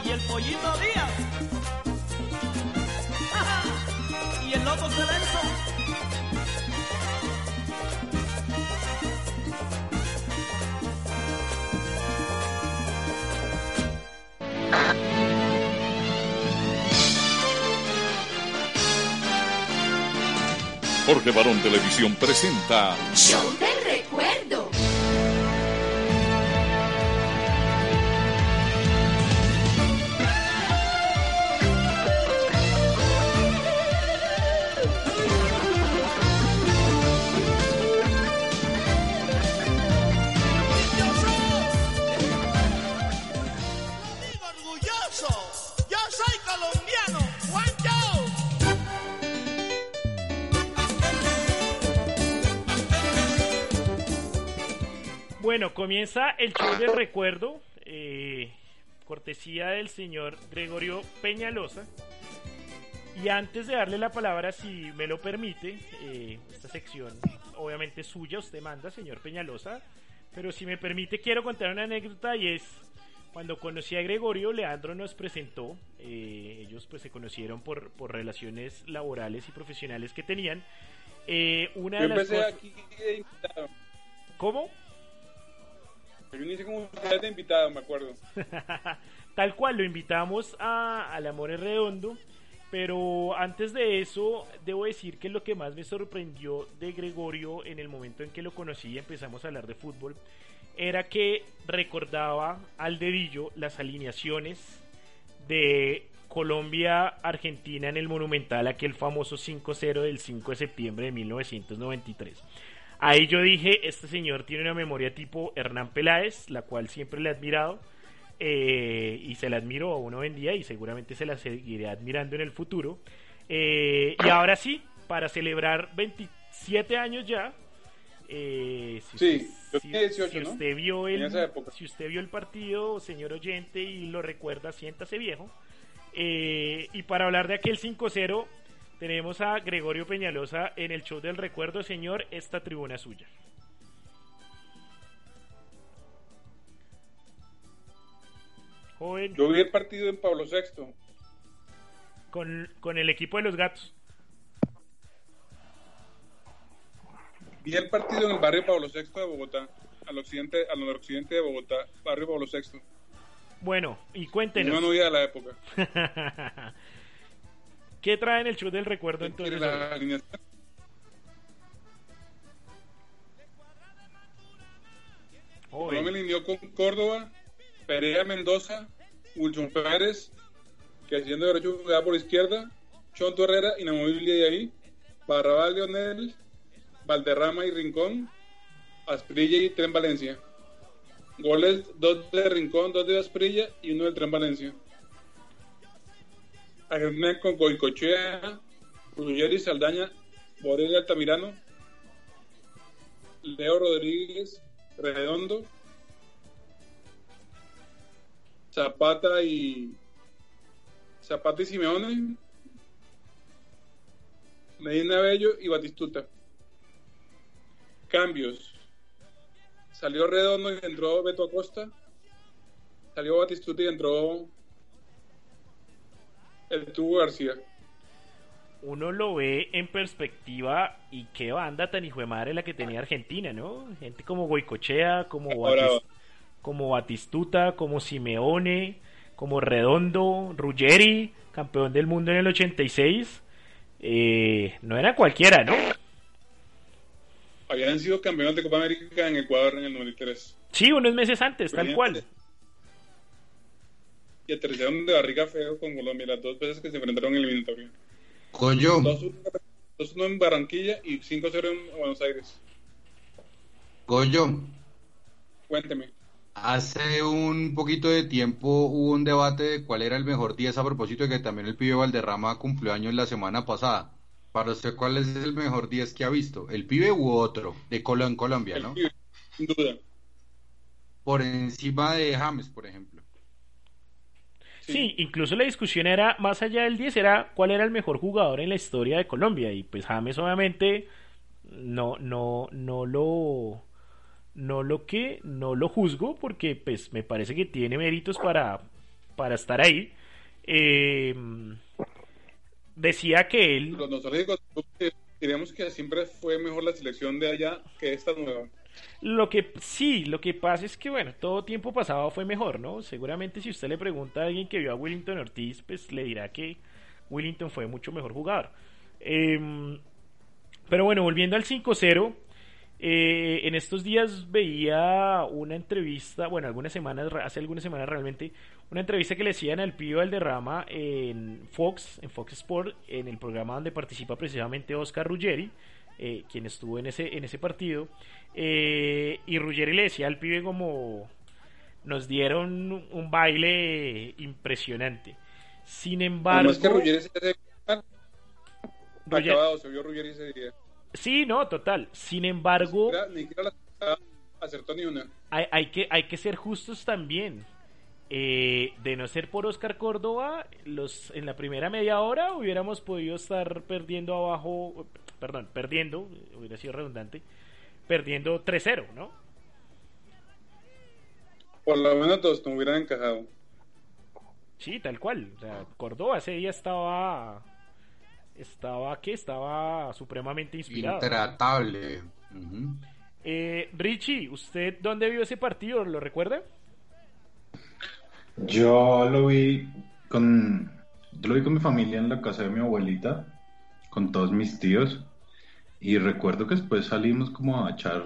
y el pollito Díaz. y el Jorge Barón Televisión presenta Show del Recuerdo. Bueno, comienza el show del recuerdo, eh, cortesía del señor Gregorio Peñalosa. Y antes de darle la palabra, si me lo permite, eh, esta sección obviamente es suya, usted manda, señor Peñalosa, pero si me permite quiero contar una anécdota y es cuando conocí a Gregorio, Leandro nos presentó, eh, ellos pues se conocieron por, por relaciones laborales y profesionales que tenían. Eh, una Yo de las empecé cosas- aquí de invitado. ¿Cómo? Yo como de invitado, me acuerdo. Tal cual, lo invitamos a, al Amor es Redondo. Pero antes de eso, debo decir que lo que más me sorprendió de Gregorio en el momento en que lo conocí y empezamos a hablar de fútbol, era que recordaba al dedillo las alineaciones de Colombia-Argentina en el Monumental, aquel famoso 5-0 del 5 de septiembre de 1993. Ahí yo dije, este señor tiene una memoria tipo Hernán Peláez, la cual siempre le he admirado. eh, y se la admiro aún hoy en día y seguramente se la seguiré admirando en el futuro. Eh, y ahora sí, para celebrar 27 años ya, eh, si Sí, usted, yo si- tenía 18, si ¿no? usted vio el, si usted vio el partido, señor oyente, y lo recuerda, siéntase viejo. Eh, y para hablar de aquel 5-0, tenemos a Gregorio Peñalosa en el show del recuerdo, señor, esta tribuna suya. Joven, Yo vi el partido en Pablo VI. con, con el equipo de los gatos. Vi el partido en el barrio Pablo VI de Bogotá, al occidente, al noroccidente de Bogotá, barrio Pablo VI. Bueno, y cuéntenos. una novia de la época. ¿Qué trae en el show del recuerdo ¿Quién entonces? la alineación? Colombia alineó con Córdoba, Pereira Mendoza, Wilson Pérez, que haciendo derecho jugaba por izquierda, Chonto Herrera, inamovible de ahí, Barrabás Leonel, Valderrama y Rincón, Asprilla y Tren Valencia. Goles, dos de Rincón, dos de Asprilla y uno del Tren Valencia. Con Goicochea, Ruggeri Saldaña, Borel Altamirano, Leo Rodríguez, Redondo, Zapata y Zapata y Simeone, Medina Bello y Batistuta. Cambios. Salió Redondo y entró Beto Acosta. Salió Batistuta y entró el Tubo García. Uno lo ve en perspectiva y qué banda tan hijo de madre la que tenía Argentina, ¿no? Gente como Goicochea, como, Ahora, como Batistuta, como Simeone, como Redondo, Ruggeri, campeón del mundo en el 86. Eh, no era cualquiera, ¿no? habían sido campeones de Copa América en Ecuador en el 93. Sí, unos meses antes, tal cual. Y aterrizaron de barriga feo con Colombia las dos veces que se enfrentaron en el eliminatorio. Coyo, 2-1 en Barranquilla y 5-0 en Buenos Aires. Coyo, Cuénteme. hace un poquito de tiempo hubo un debate de cuál era el mejor 10 a propósito de que también el pibe Valderrama cumplió años la semana pasada. Para usted, ¿cuál es el mejor 10 que ha visto? ¿El pibe u otro? De Colo en Colombia, El ¿no? pibe, sin duda. Por encima de James, por ejemplo. Sí, incluso la discusión era, más allá del 10, era cuál era el mejor jugador en la historia de Colombia. Y pues James obviamente no, no, no lo no lo que, no lo juzgo, porque pues me parece que tiene méritos para, para estar ahí. Eh, decía que él diríamos que siempre fue mejor la selección de allá que esta nueva. Lo que sí, lo que pasa es que bueno, todo tiempo pasado fue mejor, ¿no? Seguramente si usted le pregunta a alguien que vio a Willington Ortiz, pues le dirá que Willington fue mucho mejor jugador. Em, pero bueno, volviendo al 5-0, eh, en estos días veía una entrevista, bueno, algunas semanas, hace algunas semanas realmente, una entrevista que le hacían al Pío Valderrama en Fox, en Fox Sport, en el programa donde participa precisamente Oscar Ruggeri, eh, quien estuvo en ese, en ese partido. Eh, y Ruggeri le decía al pibe como nos dieron un baile impresionante. Sin embargo, Además que Ruggeri se hace Ruggeri- acabado, se vio Ruggeri ese día. sí, no, total. Sin embargo, Ni siquiera- ni siquiera la- acertó ni una. Hay, hay que, hay que ser justos también. Eh, de no ser por Oscar Córdoba, los, en la primera media hora hubiéramos podido estar perdiendo abajo, perdón, perdiendo, hubiera sido redundante, perdiendo 3-0, ¿no? Por lo menos dos no hubieran encajado. Sí, tal cual. O sea, Córdoba ese día estaba. Estaba, ¿qué? Estaba supremamente inspirado. Intratable. Eh, Richie, ¿usted dónde vio ese partido? ¿Lo recuerda? Yo lo vi con, yo lo vi con mi familia en la casa de mi abuelita, con todos mis tíos, y recuerdo que después salimos como a echar,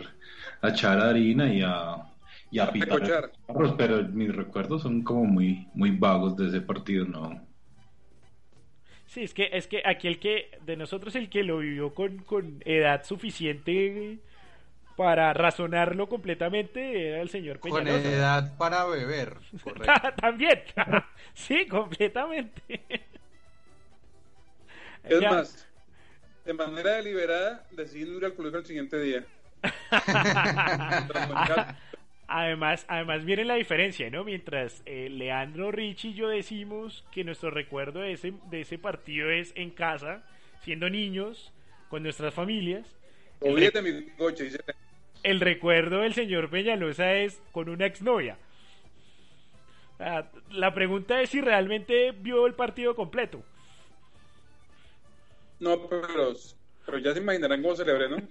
a echar harina y a, y a pitar recochar. carros, pero mis recuerdos son como muy, muy vagos de ese partido, ¿no? Sí, es que, es que aquí el que, de nosotros el que lo vivió con, con edad suficiente para razonarlo completamente era el señor Con Peñalosa. edad para beber. Correcto. También, sí, completamente. Es Ya. más, de manera deliberada decidí ir al colegio el siguiente día. Además, además miren la diferencia, ¿no? Mientras eh, Leandro, Richie y yo decimos que nuestro recuerdo de ese, de ese partido es en casa, siendo niños, con nuestras familias. Olvídate mi coche, el recuerdo del señor Peñalosa es con una exnovia. Sea, la pregunta es si realmente vio el partido completo. No, pero, pero ya se imaginarán cómo celebré, ¿no?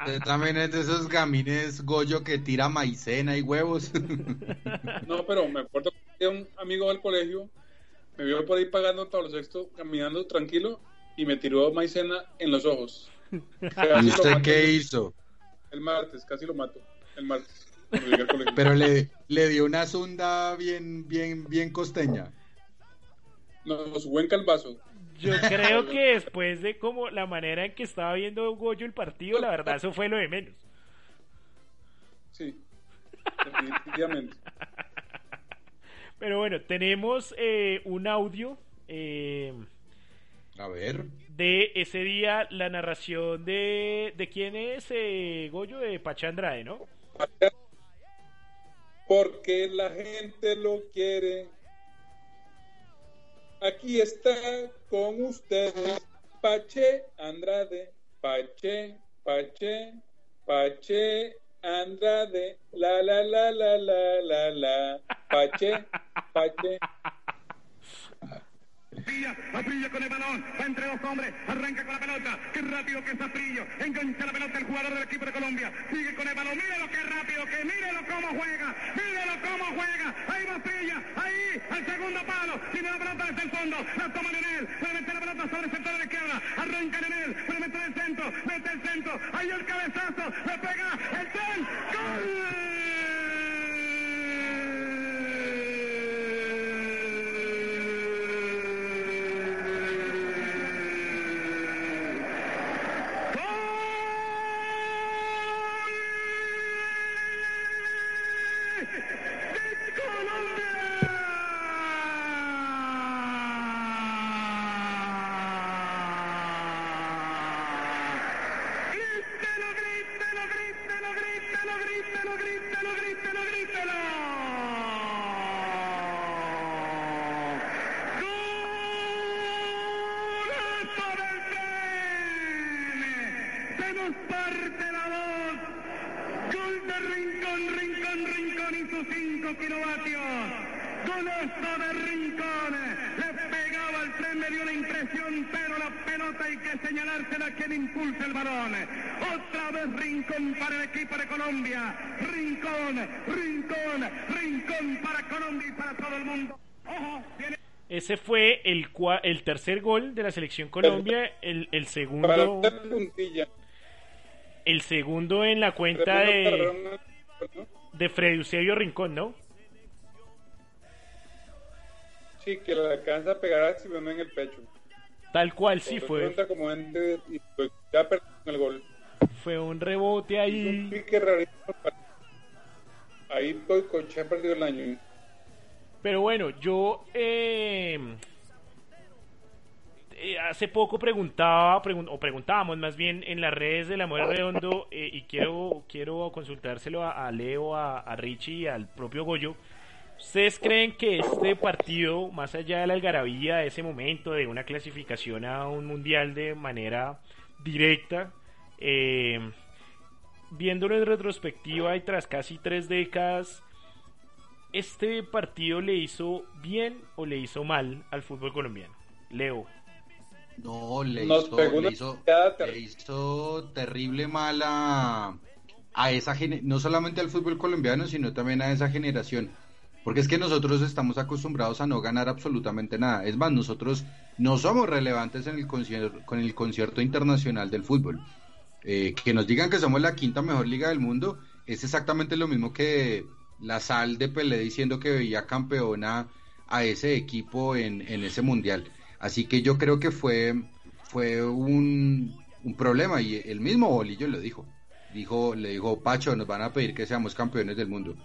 Usted también es de esos gamines Goyo que tira maicena y huevos. No, pero me acuerdo que un amigo del colegio me vio por ahí pagando Pablo VI, caminando tranquilo, y me tiró maicena en los ojos. ¿Y Casi usted qué hizo? El martes, casi lo mato. El martes. al. Pero le, le dio una zunda bien, bien, bien costeña. Nos subió en calvazo. Yo creo que después de como la manera en que estaba viendo Goyo el partido, la verdad eso fue lo de menos. Sí. Definitivamente. Pero bueno, tenemos eh, un audio eh, A ver. de ese día, la narración de... ¿De quién es eh, Goyo? De Pacha Andrade, ¿no? Porque la gente lo quiere. Aquí está con ustedes Pache Andrade, Pache, Pache, Pache Andrade, la la la la la la la, Pache, Pache. Asprilla con el balón, va entre dos hombres, arranca con la pelota, qué rápido que es Asprilla, engancha la pelota el jugador del equipo de Colombia, sigue con el balón, mírelo qué rápido que, mírelo cómo juega, mírelo cómo juega, ahí va Asprilla, ahí, al segundo palo, tiene la pelota desde el fondo, la toma Nenel, puede meter la pelota sobre el sector de la izquierda, arranca Nenel, puede meter el centro, mete el centro, ahí el cabezazo, le pega el gol, impulsa el balón. Otra vez Rincón para el equipo de Colombia. Rincón, Rincón, Rincón para Colombia y para todo el mundo. Ojo, viene. Ese fue el, cua- el tercer gol de la selección Colombia, el, el segundo el segundo en la cuenta de, de Freddy Eusebio Rincón, ¿no? Sí, que la alcanza a pegar a Exhibición en el pecho. Tal cual sí fue, como y pues ya perdió el gol. fue un rebote Un ahí. pique rarísimo. Ahí Coche ha perdido el año. Pero bueno, yo eh, eh, hace poco preguntaba, pregun- o preguntábamos más bien en las redes del Amor Redondo, eh, y quiero, quiero consultárselo a, a Leo, a, a Richie y al propio Goyo. ¿Ustedes creen que este partido, más allá de la algarabía de ese momento, de una clasificación a un mundial de manera directa, eh, viéndolo en retrospectiva y tras casi tres décadas, este partido le hizo bien o le hizo mal al fútbol colombiano? Leo. No, le hizo, le hizo, ter- le hizo terrible mal a, a esa no solamente al fútbol colombiano, sino también a esa generación. Porque es que nosotros estamos acostumbrados a no ganar absolutamente nada. Es más, nosotros no somos relevantes en el concierto, con el concierto internacional del fútbol. Eh, que nos digan que somos la quinta mejor liga del mundo es exactamente lo mismo que la sal de Pelé diciendo que veía campeona a ese equipo en, en ese mundial. Así que yo creo que fue, fue un, un problema y el mismo Bolillo lo dijo. Dijo, le dijo, Pacho, nos van a pedir que seamos campeones del mundo.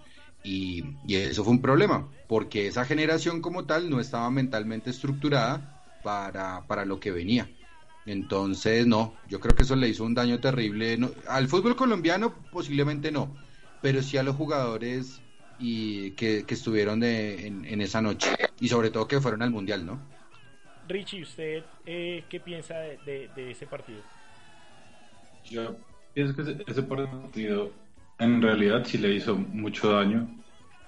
Y, y eso fue un problema, porque esa generación como tal no estaba mentalmente estructurada para, para lo que venía. Entonces, no, yo creo que eso le hizo un daño terrible. No, al fútbol colombiano posiblemente no, pero sí a los jugadores y que, que estuvieron de- en, en esa noche. Y sobre todo que fueron al Mundial, ¿no? Richie, ¿usted eh, qué piensa de, de- de ese partido? Yo pienso que ese, ese partido en realidad sí le hizo mucho daño.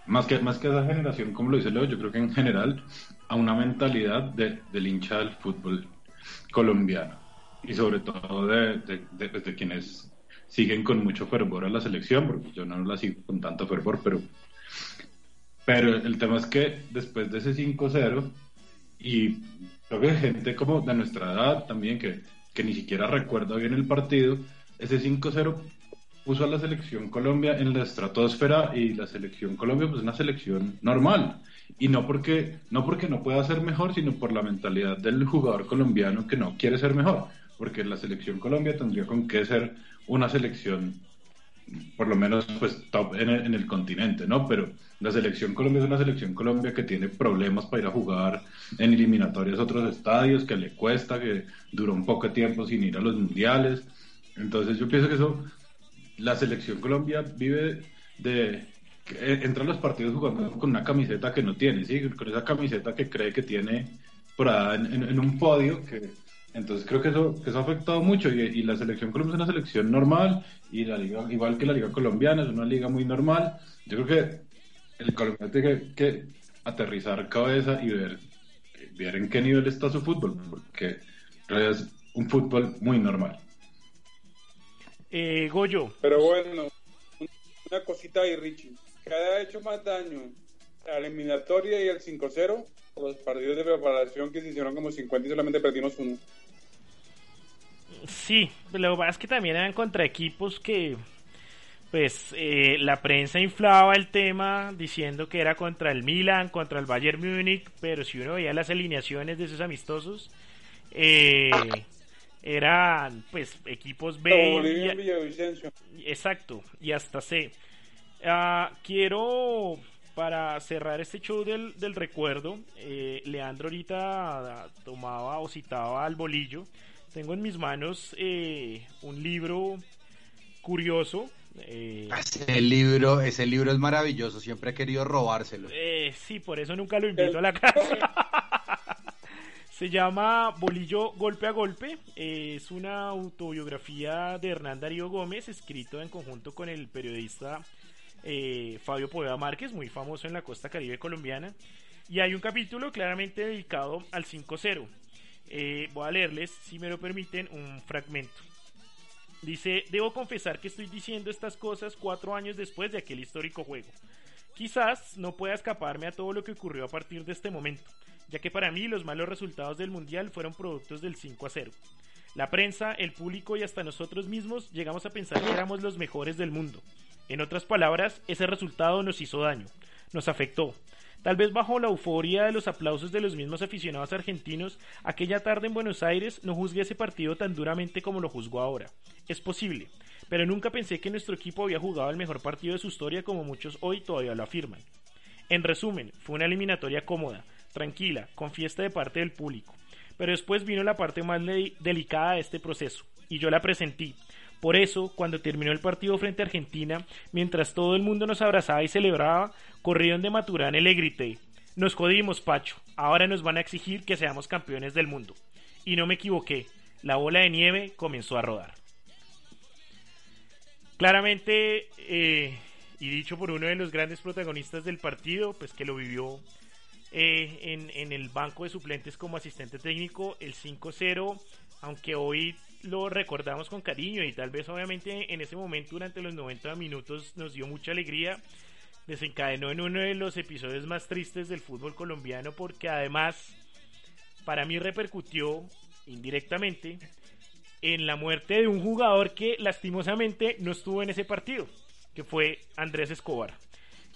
Más que, más que a esa generación, como lo dice Leo, yo creo que en general a una mentalidad de, del hincha del fútbol colombiano. Y sobre todo de, de, de- pues, de quienes siguen con mucho fervor a la selección, porque yo no la sigo con tanto fervor, pero, pero el tema es que después de ese 5-0, y creo que gente como de nuestra edad también, que, que ni siquiera recuerda bien el partido, ese 5-0 puso a la selección Colombia en la estratosfera y la selección Colombia pues una selección normal y no porque no porque no pueda ser mejor sino por la mentalidad del jugador colombiano que no quiere ser mejor porque la selección Colombia tendría con qué ser una selección por lo menos pues top en el, en el continente, ¿no? Pero la selección Colombia es una selección Colombia que tiene problemas para ir a jugar en eliminatorias a otros estadios, que le cuesta, que duró un poco de tiempo sin ir a los mundiales. Entonces yo pienso que eso, la selección Colombia vive de entra a los partidos jugando con una camiseta que no tiene, ¿sí? Con esa camiseta que cree que tiene por ahí en, un podio que entonces creo que eso, que eso ha afectado mucho y, la selección Colombia es una selección normal y la liga, igual que la liga colombiana, es una liga muy normal. Yo creo que el colombiano tiene que, aterrizar cabeza y ver, ver en qué nivel está su fútbol, porque es un fútbol muy normal. Eh, Goyo, Pero bueno, una cosita ahí, Richie. ¿Qué ha hecho más daño a la eliminatoria y al 5-0? o Los partidos de preparación que se hicieron como 50 y solamente perdimos uno. sí, lo que pasa es que también eran contra equipos que, pues, eh, la prensa inflaba el tema diciendo que era contra el Milan, contra el Bayern Múnich, pero si uno veía las alineaciones de esos amistosos, eh, eran, pues, equipos B. Y-. Exacto, y hasta C. Ah, quiero, para cerrar este show del, del recuerdo, eh, Leandro ahorita tomaba o citaba al bolillo. Tengo en mis manos eh, un libro curioso. eh, Ese libro, ese libro es maravilloso, siempre he querido robárselo. eh, sí, por eso nunca lo invito a la casa. Se llama Bolillo Golpe a Golpe. eh, es una autobiografía de Hernán Darío Gómez, escrito en conjunto con el periodista eh, Fabio Poveda Márquez, muy famoso en la costa caribe colombiana. Y hay un capítulo claramente dedicado al 5-0. Eh, voy a leerles, si me lo permiten, un fragmento. Dice, debo confesar que estoy diciendo estas cosas cuatro años después de aquel histórico juego. Quizás no pueda escaparme a todo lo que ocurrió a partir de este momento, ya que para mí los malos resultados del Mundial fueron productos del 5 a 0. La prensa, el público y hasta nosotros mismos llegamos a pensar que éramos los mejores del mundo. En otras palabras, ese resultado nos hizo daño, nos afectó. Tal vez bajo la euforia de los aplausos de los mismos aficionados argentinos, aquella tarde en Buenos Aires no juzgué ese partido tan duramente como lo juzgo ahora. Es posible, pero nunca pensé que nuestro equipo había jugado el mejor partido de su historia como muchos hoy todavía lo afirman. En resumen, fue una eliminatoria cómoda, tranquila, con fiesta de parte del público. Pero después vino la parte más delicada de este proceso, y yo la presentí. Por eso, cuando terminó el partido frente a Argentina, mientras todo el mundo nos abrazaba y celebraba, corrí donde Maturana y le grité, nos jodimos, Pacho, ahora nos van a exigir que seamos campeones del mundo. Y no me equivoqué, la bola de nieve comenzó a rodar. Claramente, eh, y dicho por uno de los grandes protagonistas del partido, pues que lo vivió eh, en, en el banco de suplentes como asistente técnico, el 5-0, aunque hoy lo recordamos con cariño y tal vez obviamente en ese momento durante los 90 minutos nos dio mucha alegría, desencadenó en uno de los episodios más tristes del fútbol colombiano porque además para mí repercutió indirectamente en la muerte de un jugador que lastimosamente no estuvo en ese partido, que fue Andrés Escobar.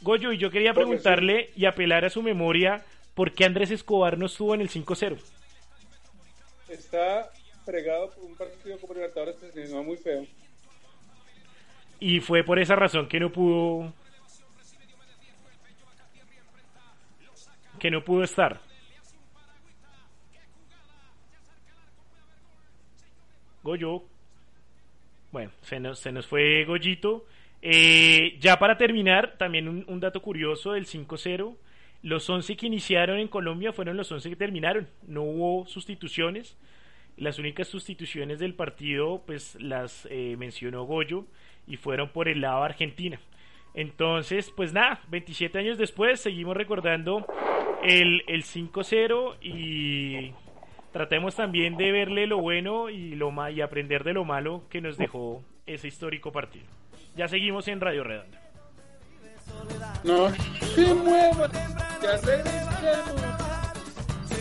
Goyo, y yo quería preguntarle y apelar a su memoria por qué Andrés Escobar no estuvo en el 5-0. Está fregado por un partido como Libertadores que se llamó muy feo. Y fue por esa razón que no pudo. que no pudo estar. Goyo. Bueno, se nos, se nos fue Goyito. Eh, ya para terminar, también un, dato curioso del 5-0. Los 11 que iniciaron en Colombia fueron los 11 que terminaron. No hubo sustituciones. Las únicas sustituciones del partido, pues las eh, mencionó Goyo y fueron por el lado Argentina. Entonces, pues nada, 27 años después seguimos recordando el, el 5-0 y tratemos también de verle lo bueno y, lo y aprender de lo malo que nos dejó ese histórico partido. Ya seguimos en Radio Redonda. No, se mueva, ya. Se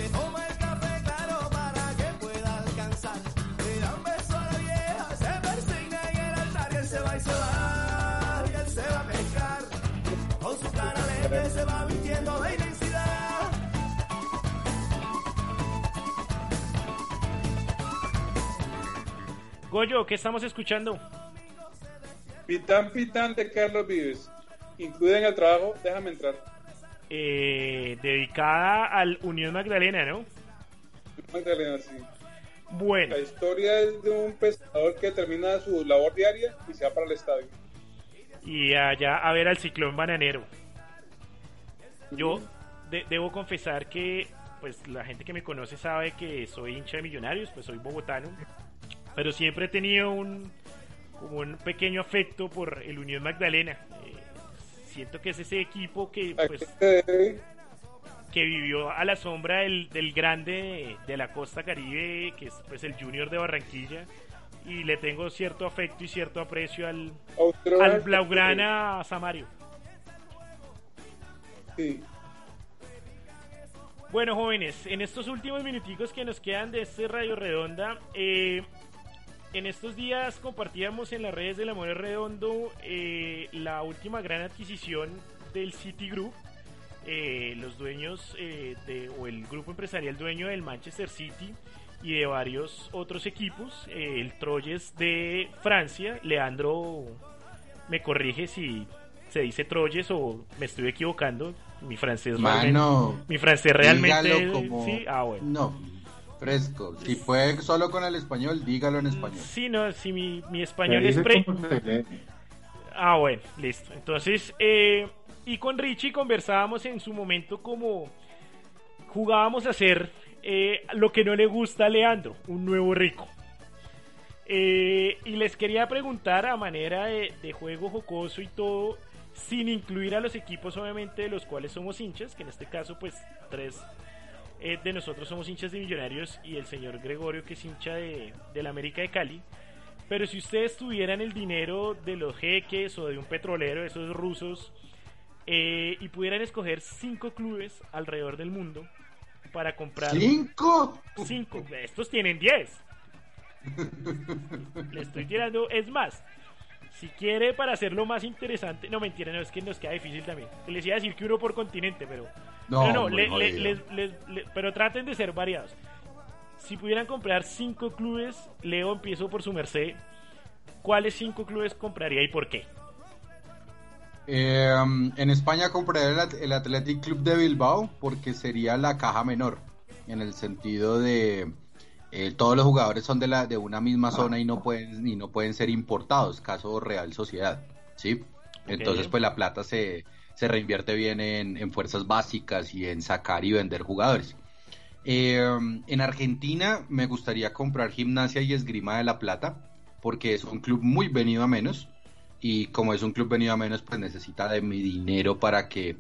toma el café claro para que pueda alcanzar. Le da un beso a la vieja, se persigna en el altar y él se va y se va. Y él se va a pescar. Con su cara alegre se va vistiendo de inmensidad. Goyo, ¿qué estamos escuchando? Pitán Pitán de Carlos Vives. Incluida en el trabajo, déjame entrar. Eh, dedicada al Unión Magdalena, ¿no? Magdalena, sí. Bueno, La historia es de un pescador que termina su labor diaria y se va para el estadio. y allá a ver al ciclón bananero. Yo de- debo confesar que pues la gente que me conoce sabe que soy hincha de millonarios, pues soy bogotano, pero siempre he tenido un como un pequeño afecto por el Unión Magdalena. Eh, siento que es ese equipo que ¿A pues que vivió a la sombra del, del grande de la costa caribe, que es pues el Junior de Barranquilla, y le tengo cierto afecto y cierto aprecio al, al Blaugrana Samario. Sí. Bueno, jóvenes, en estos últimos minuticos que nos quedan de este Radio Redonda, eh, en estos días compartíamos en las redes del Amor Redondo eh, la última gran adquisición del Citigroup, eh, los dueños eh, de, o el grupo empresarial dueño del Manchester City y de varios otros equipos, eh, el Troyes de Francia, Leandro me corrige si se dice Troyes o me estoy equivocando, mi francés Mano, realmente, mi francés realmente como... sí, ah bueno. No, fresco. Si puede solo con el español, dígalo en español. Sí, no, si mi, español es pre... Ah, bueno, listo. Entonces, eh, y con Richie conversábamos en su momento como jugábamos a hacer eh, lo que no le gusta a Leandro, un nuevo rico. Eh, y les quería preguntar a manera de, de juego jocoso y todo, sin incluir a los equipos obviamente de los cuales somos hinchas, que en este caso pues tres eh, de nosotros somos hinchas de Millonarios y el señor Gregorio que es hincha de, de la América de Cali. Pero si ustedes tuvieran el dinero de los jeques o de un petrolero, esos rusos, eh, y pudieran escoger cinco clubes alrededor del mundo para comprar ¿Cinco? cinco, estos tienen diez. Le estoy tirando, es más. Si quiere para hacerlo más interesante, no mentira, no es que nos queda difícil también. Les iba a decir que uno por continente, pero No, pero no, muy le- le- jodido. les- les- le- pero traten de ser variados. Si pudieran comprar cinco clubes, Leo empiezo por su merced. ¿Cuáles cinco clubes compraría y por qué? Eh, um, en España At- el Athletic Club de Bilbao porque sería la caja menor. en el sentido de eh, todos los jugadores son de la de una misma zona y no pueden y no pueden ser importados, caso Real Sociedad, ¿sí? Entonces pues la plata se, se reinvierte bien en, en fuerzas básicas y en sacar y vender jugadores. Eh, en Argentina me gustaría comprar Gimnasia y Esgrima de la Plata porque es un club muy venido a menos y como es un club venido a menos pues necesita de mi dinero para que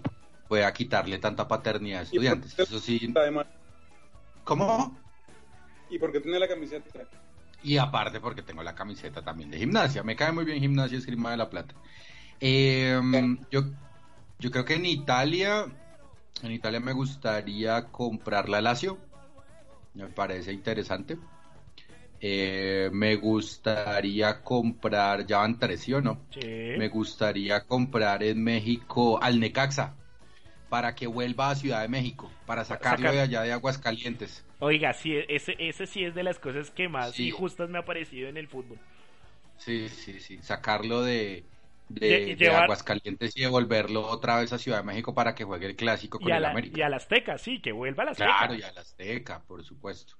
pueda quitarle tanta paternidad a estudiantes. Eso sí. ¿Cómo? ¿Y por qué tiene la camiseta? Y aparte porque tengo la camiseta también de gimnasia. Me cae muy bien gimnasia y esgrima de la plata. Eh, yo, yo creo que en Italia, en Italia me gustaría comprar la Lazio. Me parece interesante. Eh, me gustaría comprar, ya van tres, ¿sí o no? Sí. Me gustaría comprar en México al Necaxa para que vuelva a Ciudad de México, para sacarlo Sacar- de allá de Aguascalientes. Oiga, sí, ese, ese sí es de las cosas que más Sí. injustas me ha parecido en el fútbol. Sí, sí, sí, sacarlo de, Aguascalientes y devolverlo otra vez a Ciudad de México para que juegue el clásico con Y el la, América. y a la Azteca, sí, que vuelva a la Azteca. Claro, y a la Azteca, por supuesto.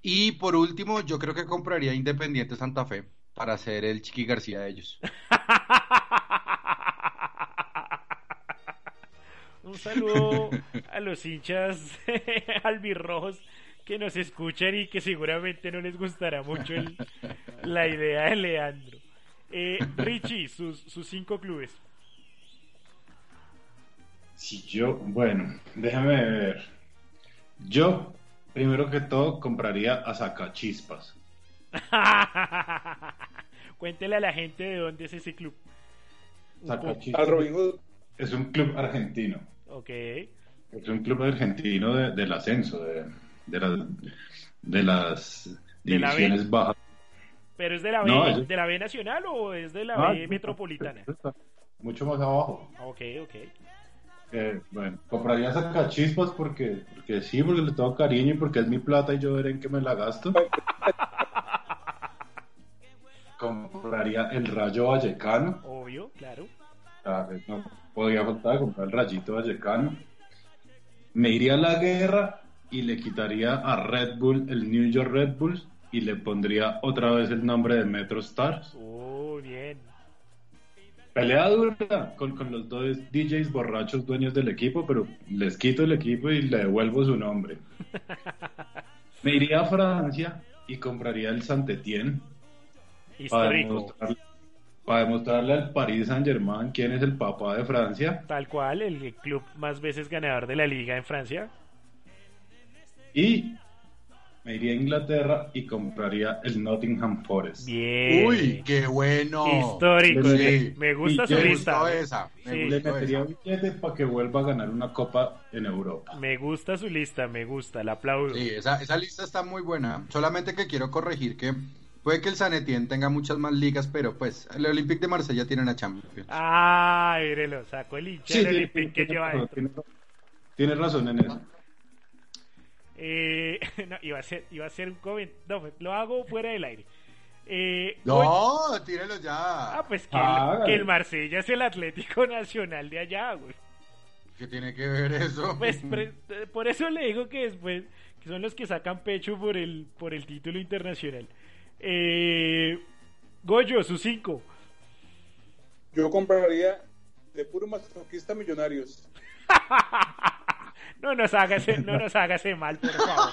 Y por último, yo creo que compraría Independiente Santa Fe para hacer el Chiqui García de ellos. Un saludo a los hinchas albirrojos que nos escuchan y que seguramente no les gustará mucho el- la idea de Leandro. Eh, Richie, sus, sus cinco clubes. Si yo, bueno, déjame ver. Yo, primero que todo, compraría a Sacachispas. Cuéntele a la gente de dónde es ese club. Sacachispas Hood. es un club argentino. Ok. Es un club argentino de- del ascenso, de, de las, de las De la divisiones bajas. ¿Pero es de la B, No, de la B Nacional o es de la Ah, B Metropolitana? está Mucho más abajo. Ok, ok. Eh, bueno, compraría Sacachispas porque, porque sí, porque le tengo cariño y porque es mi plata y yo veré en qué me la gasto. compraría el Rayo Vallecano. Obvio, claro. Ah, no podía faltar comprar el Rayito Vallecano. Me iría a la guerra y le quitaría a Red Bull el New York Red Bulls y le pondría otra vez el nombre de Metro Stars. Oh, bien. Pelea dura con, con los dos DJs borrachos dueños del equipo, pero les quito el equipo y le devuelvo su nombre. Me iría a Francia y compraría el Saint-Étienne para Histórico. demostrar- para demostrarle al Paris Saint-Germain quién es el papá de Francia. Tal cual, el club más veces ganador de la liga en Francia. Y me iría a Inglaterra y compraría el Nottingham Forest. Bien. Uy, qué bueno. Histórico. Sí. Me gusta su me lista. gustó esa, me Sí. Le metería esa. un billete para que vuelva a ganar una copa en Europa. Me gusta su lista, me gusta, la aplaudo. Sí, esa, esa lista está muy buena. Solamente que quiero corregir que puede que el San Etienne tenga muchas más ligas, pero pues el Olympique de Marsella tiene una Champions. Ah, mírelo, sacó el hincha del Olympique que tiene lleva tiene- tiene razón en eso. Eh, no, iba a ser, iba a ser un comentario. No, lo hago fuera del aire. Eh, No, tírelo ya. Ah, pues que, Ah, el, que el dale. Marsella es el Atlético Nacional de allá, güey. ¿Qué tiene que ver eso? Pues pre- por eso le digo que después que son los que sacan pecho por el por el título internacional. Eh, Goyo, sus cinco. Yo compraría de puro masoquista millonarios. No nos hágase, no nos hágase mal, por favor.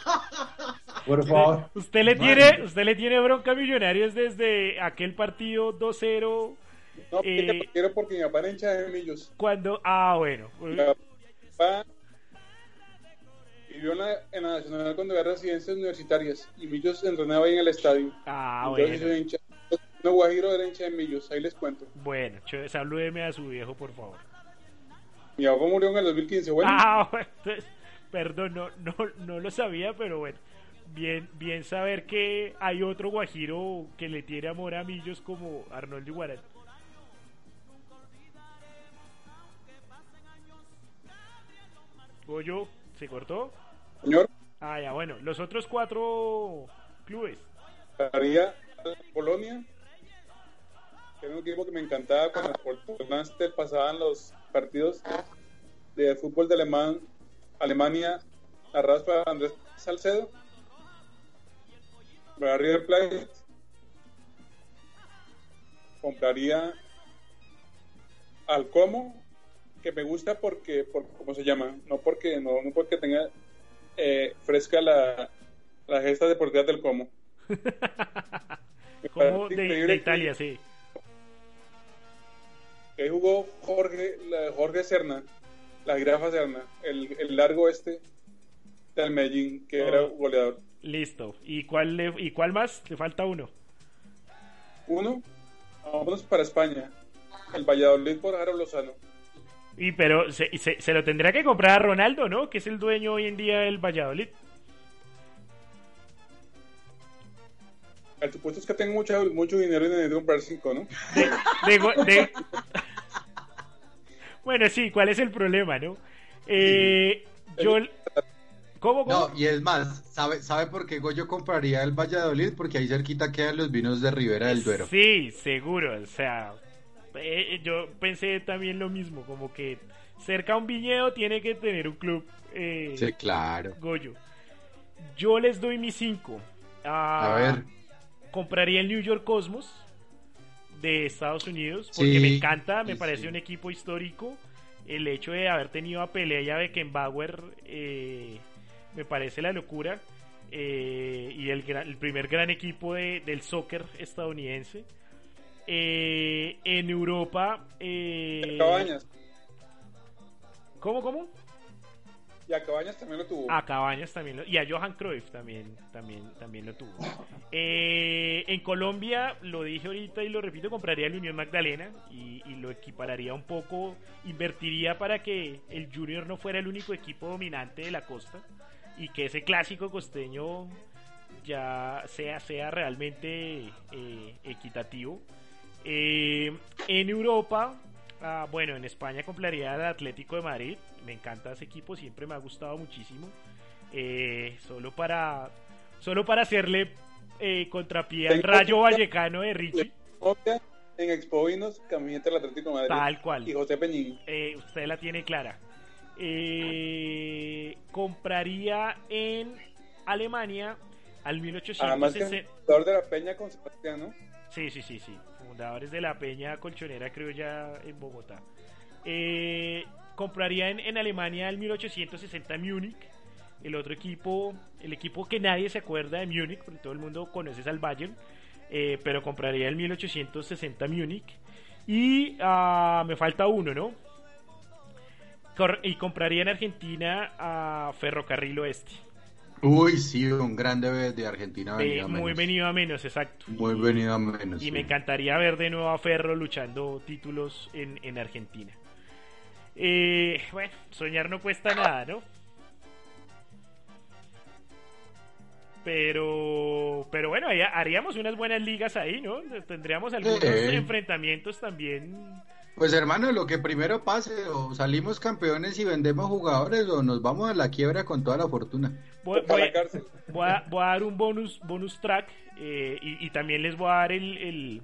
Por favor. Usted le tiene, usted le tiene bronca a Millonarios desde aquel partido 2-0 No, Eh, porque quiero porque mi papá era hincha de Millos. cuando ah bueno, Mi papá vivió en la, en la Nacional cuando había residencias universitarias y Millos entrenaba ahí en el estadio. ah Entonces bueno. hincha. No, Guajiro era hincha de Millos, ahí les cuento. Bueno, salúdeme a su viejo, por favor. Mi papá murió en el 2015. Bueno, Ah, bueno, entonces, perdón, no, no, no lo sabía, pero bueno. Bien, bien saber que hay otro guajiro que le tiene amor a Millos como Arnoldo Iguarán. Goyo, ¿se cortó? señor, Ah, ya, bueno. Los otros cuatro clubes. haría Polonia, que era un equipo que me encantaba cuando por Nastel pasaban los partidos de fútbol de Alemán, Alemania, narrados por Andrés Salcedo. Voy a River Plate. Compraría al Como, que me gusta porque, por cómo se llama, no porque no, no porque tenga eh, fresca la, la gesta deportiva del Como. Como de, Italia, sí. Que jugó Jorge, Jorge Serna, la jirafa Serna, el, el largo este del Medellín, que Oh. era goleador. Listo. ¿Y cuál, le- ¿Y cuál más? Le falta uno. Uno, vámonos para España, el Valladolid por Jaro Lozano. Y pero se, se, se lo tendrá que comprar a Ronaldo, ¿no? Que es el dueño hoy en día del Valladolid. El supuesto es que tengo mucho, mucho dinero y necesito comprar cinco, ¿no? De go- de- Bueno, sí, ¿cuál es el problema, no? Eh, yo... ¿Cómo, cómo? No, y es más, ¿sabe, ¿sabe por qué Goyo compraría el Valladolid? Porque ahí cerquita quedan los vinos de Ribera del Duero. Sí, seguro, o sea, eh, yo pensé también lo mismo, como que cerca a un viñedo tiene que tener un club. eh, Sí, claro. Goyo. Yo les doy mis cinco. Ah, A ver. Compraría el New York Cosmos de Estados Unidos porque Sí, me encanta, me sí, parece sí. un equipo histórico. El hecho de haber tenido a Pelé y a Beckenbauer eh, me parece la locura. Eh, y el, gran- el primer gran equipo de- del soccer estadounidense. Eh, en Europa. eh, Cabañas. ¿Cómo, cómo? Y a Cabañas también lo tuvo. A Cabañas también lo- y a Johan Cruyff también también también lo tuvo. Eh, en Colombia lo dije ahorita y lo repito compraría el Unión Magdalena y, lo equipararía un poco, invertiría para que el Junior no fuera el único equipo dominante de la costa y que ese clásico costeño ya sea sea realmente eh, equitativo. Eh, en Europa, ah, bueno, en España compraría al Atlético de Madrid. Me encanta ese equipo, siempre me ha gustado muchísimo. Eh, solo para solo para hacerle eh, contrapié al Rayo Vallecano de Richie. En Expo Vinos, camiseta del Atlético de Madrid. Tal cual. Y José Peñín. Eh, usted la tiene clara. Eh, compraría en Alemania al Además que 1860. jugador de la Peña con Sebastián, ¿no? Sí, sí, sí, sí. Fundadores de la Peña Colchonera, creo ya en Bogotá. Eh, compraría en, en Alemania el 1860 Múnich. El otro equipo, el equipo que nadie se acuerda de Múnich, porque todo el mundo conoce es al Bayern. eh, pero compraría el 1860 Múnich. Y ah, me falta uno, ¿no? Y compraría en Argentina a Ferrocarril Oeste. Uy, sí, un grande de, de Argentina De- muy menos. venido a menos, exacto. Muy venido a menos. Y sí. me encantaría ver de nuevo a Ferro luchando títulos en, en Argentina. Eh, bueno, soñar no cuesta nada, ¿no? Pero, pero bueno, haríamos unas buenas ligas ahí, ¿no? Tendríamos algunos Sí. enfrentamientos también. Pues hermano, lo que primero pase, o salimos campeones y vendemos jugadores, o nos vamos a la quiebra con toda la fortuna. Voy, Para voy- la cárcel. voy a, voy a dar un bonus, bonus track eh, y, y también les voy a dar el, el,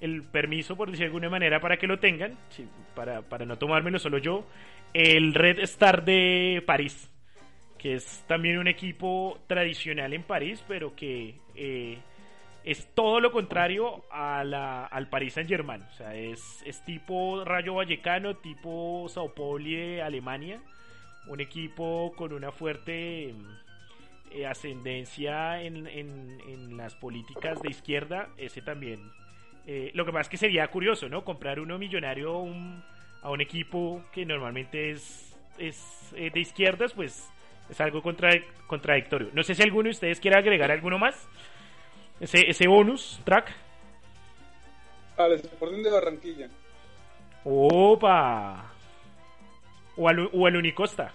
el permiso, por decir de alguna manera, para que lo tengan, sí, para, para no tomármelo solo yo. El Red Star de París, que es también un equipo tradicional en París, pero que eh, es todo lo contrario a la, al Paris Saint Germain. O sea, es, es tipo Rayo Vallecano, tipo Sao Paulo de Alemania. Un equipo con una fuerte eh, ascendencia en, en- en las políticas de izquierda. Ese también. Eh, lo que pasa es que sería curioso, ¿no? Comprar uno millonario a un, equipo que normalmente es, es eh, de izquierdas, pues es algo contra- contradictorio. No sé si alguno de ustedes quiere agregar alguno más. Ese, ese bonus track. Al Sporting de Barranquilla. ¡Opa! O al, o al Unicosta.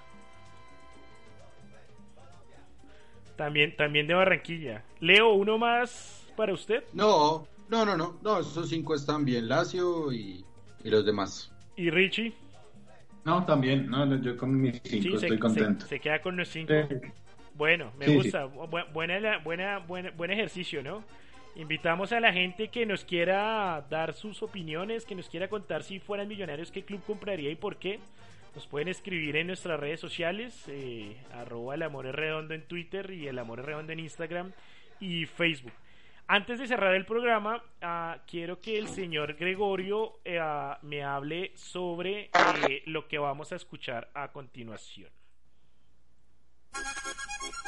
También, también de Barranquilla. Leo, uno más para usted. No, no, no, no, no, esos cinco están bien, Lazio y, y los demás. Y Richie. No, también, no, no, yo con mis cinco Sí, se, estoy contento. se- se queda con los cinco. Sí. Bueno, me Sí, gusta. Bu- buena, buena, buena, buen ejercicio, ¿no? Invitamos a la gente que nos quiera dar sus opiniones, que nos quiera contar si fueran millonarios qué club compraría y por qué. Nos pueden escribir en nuestras redes sociales, eh, arroba el amor es redondo en Twitter y el amor es redondo en Instagram y Facebook. Antes de cerrar el programa, ah, quiero que el señor Gregorio ah, me hable sobre eh, lo que vamos a escuchar a continuación.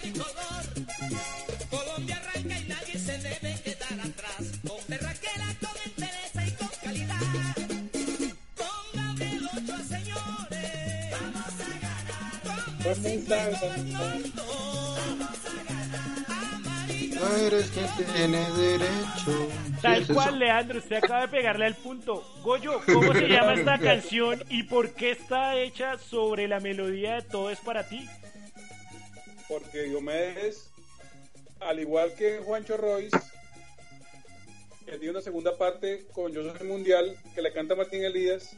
tricolor. Colombia arranca y nadie se debe quedar atrás. Con berraquera, con entereza y con calidad. Póngame el 8, señores. Vamos a ganar. Con. No eres quien tiene derecho. Tal ¿Qué es cual, eso? Leandro, usted acaba de pegarle al punto. Goyo, ¿cómo se llama esta canción y por qué está hecha sobre la melodía de Todo es para ti? Porque Diomedes, al igual que Juancho Royce, que tiene una segunda parte con Yo Soy Mundial, que le canta Martín Elías,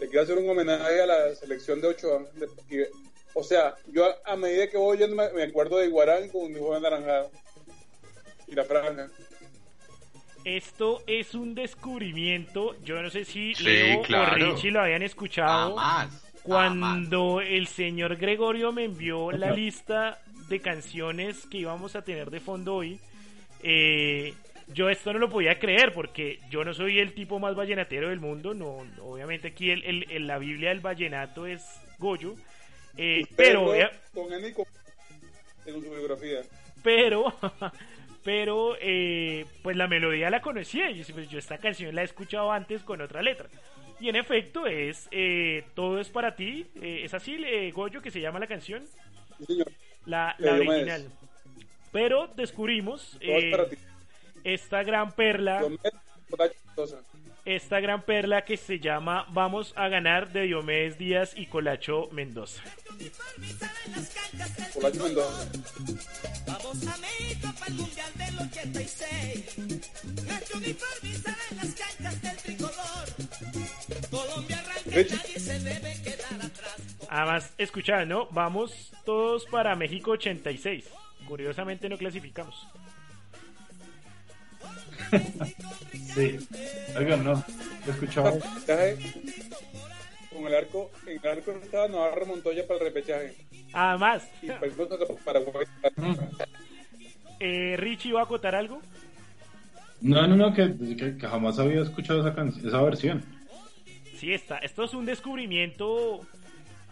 le quiero hacer un homenaje a la selección de Ochoa. de- que- o sea, yo a, a medida que voy yendo me, me acuerdo de Iguarán con mi joven anaranjado y la franja. Esto es un descubrimiento. Yo no sé si Sí, Leo claro. o Richie lo habían escuchado. Jamás. Cuando el señor Gregorio me envió la lista de canciones que íbamos a tener de fondo hoy, eh, yo esto no lo podía creer porque yo no soy el tipo más vallenatero del mundo. No, obviamente aquí el, el- el- la Biblia del vallenato es Goyo. eh, pero, obvia- con N y con en su biografía. pero, pero, eh, pues la melodía la conocía. Y yo, pues, yo esta canción la he escuchado antes con otra letra. Y en efecto es eh, Todo es para ti. eh, es así, eh, Goyo, que se llama la canción. Sí, señor. La, la original. Pero descubrimos eh, esta gran perla, esta gran perla que se llama Vamos a ganar de Diomedes Díaz y Colacho Mendoza. Polacho Mendoza. Vamos a México para el Mundial del 86. Nuestro uniforme sale en las canchas del Además, escuchad, ¿no? Vamos todos para México 86. Curiosamente no clasificamos. Sí. Oigan, no. Lo Con el arco, en el arco estaba Navarro Montoya para el repechaje. Además, Y perdimos contra Paraguay. eh, Richie va a acotar algo. No, no, no, que, que, que jamás había escuchado esa, can- esa versión. Sí, está. Esto es un descubrimiento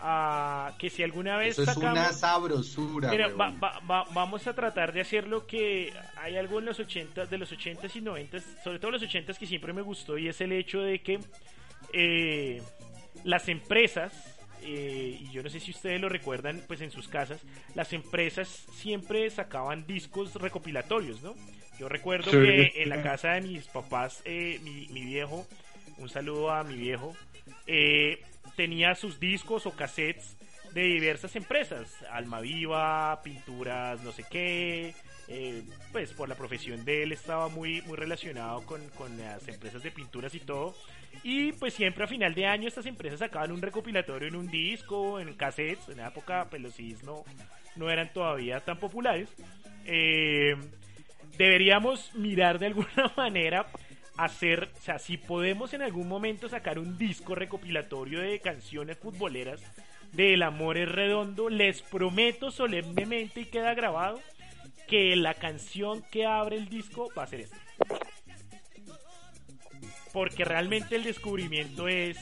ah, que si alguna vez Eso es sacamos... una sabrosura. Mira, huevón. va- va- va- vamos a tratar de hacer lo que hay algo en los 80 de los 80s y 90s, sobre todo los 80s que siempre me gustó y es el hecho de que eh, las empresas eh, y yo no sé si ustedes lo recuerdan pues en sus casas, las empresas siempre sacaban discos recopilatorios, ¿no? Yo recuerdo Sí. que en la casa de mis papás, eh, mi, mi viejo, un saludo a mi viejo, eh, tenía sus discos o cassettes de diversas empresas, Almaviva, Pinturas, no sé qué, eh, pues por la profesión de él estaba muy, muy relacionado con, con las empresas de pinturas y todo, y pues siempre a final de año estas empresas sacaban un recopilatorio en un disco, en cassettes, en la época pues los no, no eran todavía tan populares, eh, deberíamos mirar de alguna manera hacer, o sea, si podemos en algún momento sacar un disco recopilatorio de canciones futboleras de El Amor es Redondo, les prometo solemnemente y queda grabado que la canción que abre el disco va a ser esta. Porque realmente el descubrimiento es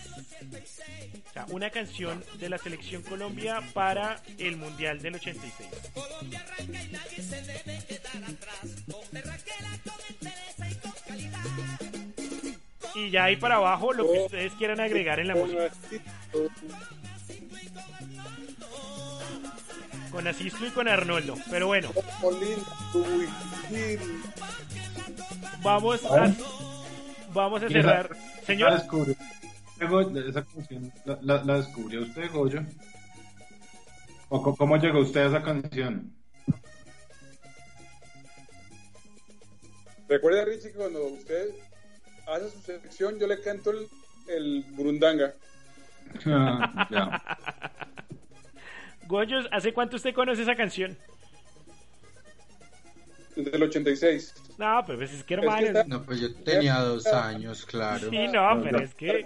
o sea, una canción de la selección Colombia para el Mundial del 86. Y ya ahí para abajo lo que ustedes quieran agregar en la música. Con Asisco y con Arnoldo. Pero bueno, vamos a, vamos a cerrar. La Señor, Esa canción, la, la- la descubrió usted, Goyo? ¿O cómo llegó usted a esa canción? Recuerda, Richie, que cuando usted hace su sección, yo le canto el, el Burundanga. Ah, ya. Goyos, ¿hace cuánto usted conoce esa canción? Desde el 86. No, pues es que Es que hermano. está- No, pues yo tenía dos años, claro. Sí, no, pero es que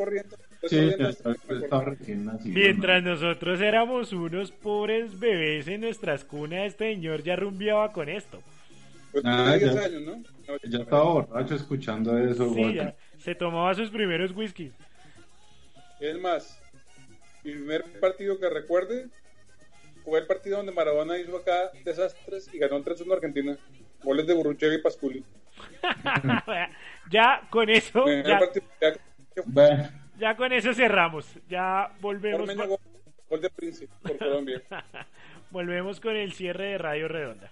Sí, está, recién nacido. mientras ¿no? nosotros éramos unos pobres bebés en nuestras cunas, este señor ya rumbeaba con esto. Pues Ah, tenía 10 ya. años, ¿no? No, Ya estaba borracho escuchando eso, Sí, ya se tomaba sus primeros whiskies. Es más, mi primer partido que recuerde fue el partido donde Maradona hizo acá desastres y ganó 3-1 Argentina. Goles de Burruchaga y Pasculi. ya con eso, ya, partido ya- que Bueno, ya con eso cerramos. Ya volvemos, con- gol de Príncipe por Colombia. volvemos con el cierre de Radio Redonda.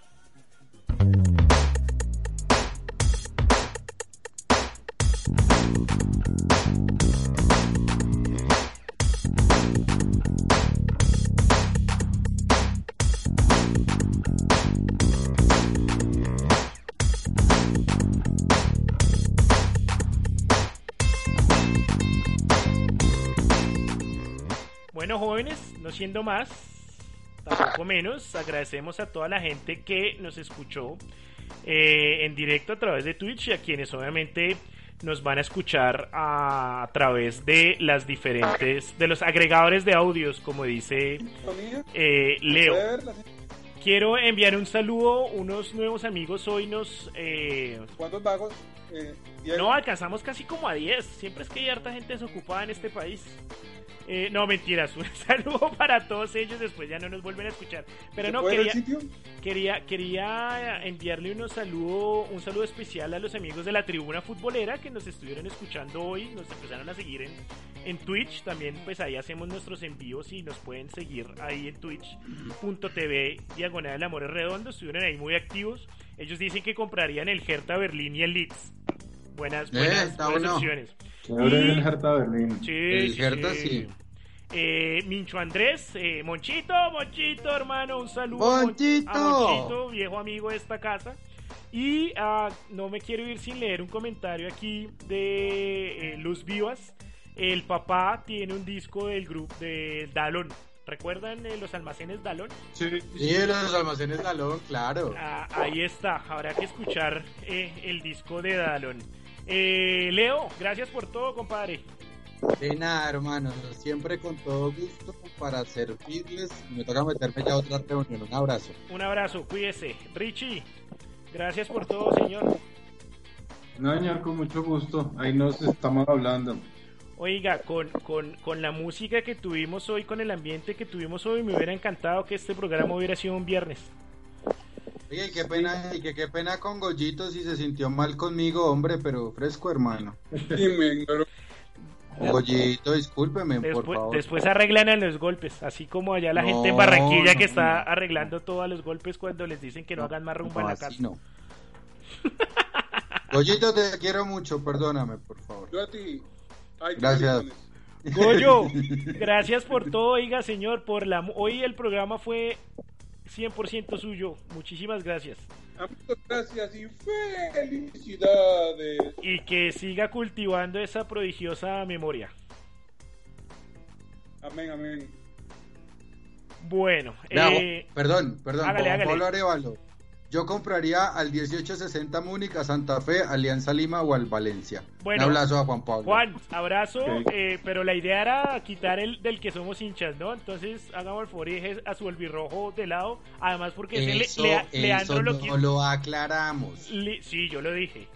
Siendo más, tampoco menos, agradecemos a toda la gente que nos escuchó eh, en directo a través de Twitch y a quienes obviamente nos van a escuchar a, través de las diferentes, de los agregadores de audios, como dice eh, Leo. Quiero enviar un saludo, unos nuevos amigos hoy nos... eh, ¿Cuántos vagos? Eh, Diego? no, alcanzamos casi como a 10. Siempre es que hay harta gente desocupada en este país. Eh, no, mentiras. Un saludo para todos ellos. Después ya no nos vuelven a escuchar. Pero ¿Se no, quería, quería, quería enviarle unos saludo, un saludo especial a los amigos de la tribuna futbolera que nos estuvieron escuchando hoy. Nos empezaron a seguir en, en Twitch. También, pues ahí hacemos nuestros envíos y nos pueden seguir ahí en twitch.tv diagonal el amor es redondo. Estuvieron ahí muy activos. Ellos dicen que comprarían el Hertha Berlín y el Leeds. Buenas, Eh, buenas, está buenas bueno. opciones. Y- el Hertha Berlín. Sí, El sí, Hertha, sí. sí. Eh, Mincho Andrés, eh, Monchito, Monchito, hermano, un saludo Monchito. a Monchito, viejo amigo de esta casa. Y ah, no me quiero ir sin leer un comentario aquí de eh, Luz Vivas. El papá tiene un disco del grupo de Dalón. ¿Recuerdan eh, los almacenes Dalón? Sí, Sí, los almacenes Dalón, claro. Ah, ahí está, habrá que escuchar eh, el disco de Dalón. Eh, Leo, gracias por todo, compadre. De nada, hermano. Siempre con todo gusto para servirles. Me toca meterme ya a otra reunión. Un abrazo. Un abrazo, cuídese. Richie, gracias por todo, señor. No, señor, con mucho gusto. Ahí nos estamos hablando. Oiga, con, con, con la música que tuvimos hoy, con el ambiente que tuvimos hoy, me hubiera encantado que este programa hubiera sido un viernes. Oye, qué pena, y que qué pena con Goyito si se sintió mal conmigo, hombre, pero fresco, hermano. Y me ignoró. Goyito, discúlpeme, por Después, favor. después arreglan a los golpes, así como allá la No, gente en Barranquilla que está no. arreglando todos los golpes cuando les dicen que no, hagan más rumba en No, la casa. no. Goyito, te quiero mucho, perdóname, por favor. Yo a ti. Ay, qué Gracias. Goyo, gracias por todo, oiga señor, por la hoy el programa fue 100% suyo. Muchísimas gracias. Amigos, gracias y felicidades. Y que siga cultivando esa prodigiosa memoria. Amén, amén. Bueno, eh, perdón, perdón, hágale, hágale. Pablo Arevalo. Yo compraría al 1860 Múnich, a Santa Fe, Alianza Lima o al Valencia. Bueno, Un abrazo a Juan Pablo. Juan, abrazo, eh, pero la idea era quitar el del que somos hinchas, ¿no? Entonces hagamos el favor y a su albirrojo de lado, además porque ese Le- eso, Lea- eso Leandro lo no quiere... lo aclaramos. Le- sí, yo lo dije.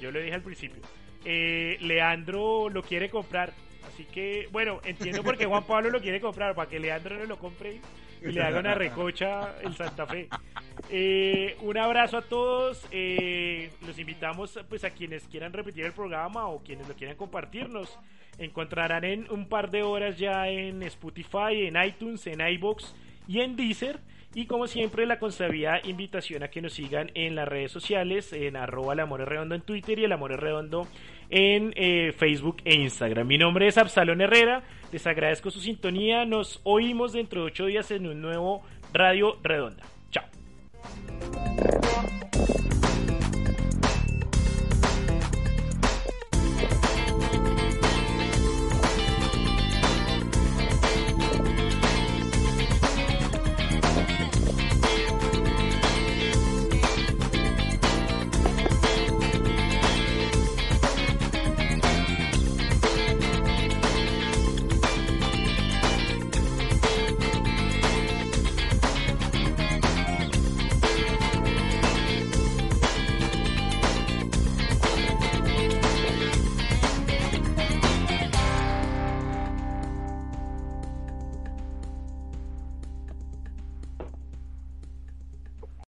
Yo lo dije al principio. Eh, Leandro lo quiere comprar. Así que, bueno, entiendo por qué Juan Pablo lo quiere comprar. Para que Leandro no lo compre y le haga una recocha el Santa Fe. Eh, un abrazo a todos. eh, los invitamos pues a quienes quieran repetir el programa o quienes lo quieran compartirnos. Encontrarán en un par de horas ya en Spotify, en iTunes, en iBox y en Deezer. Y como siempre, la consabida invitación a que nos sigan en las redes sociales, en arroba el amor redondo en Twitter y el amor redondo en eh, Facebook e Instagram. Mi nombre es Absalón Herrera, les agradezco su sintonía, nos oímos dentro de ocho días en un nuevo Radio Redonda. Chao.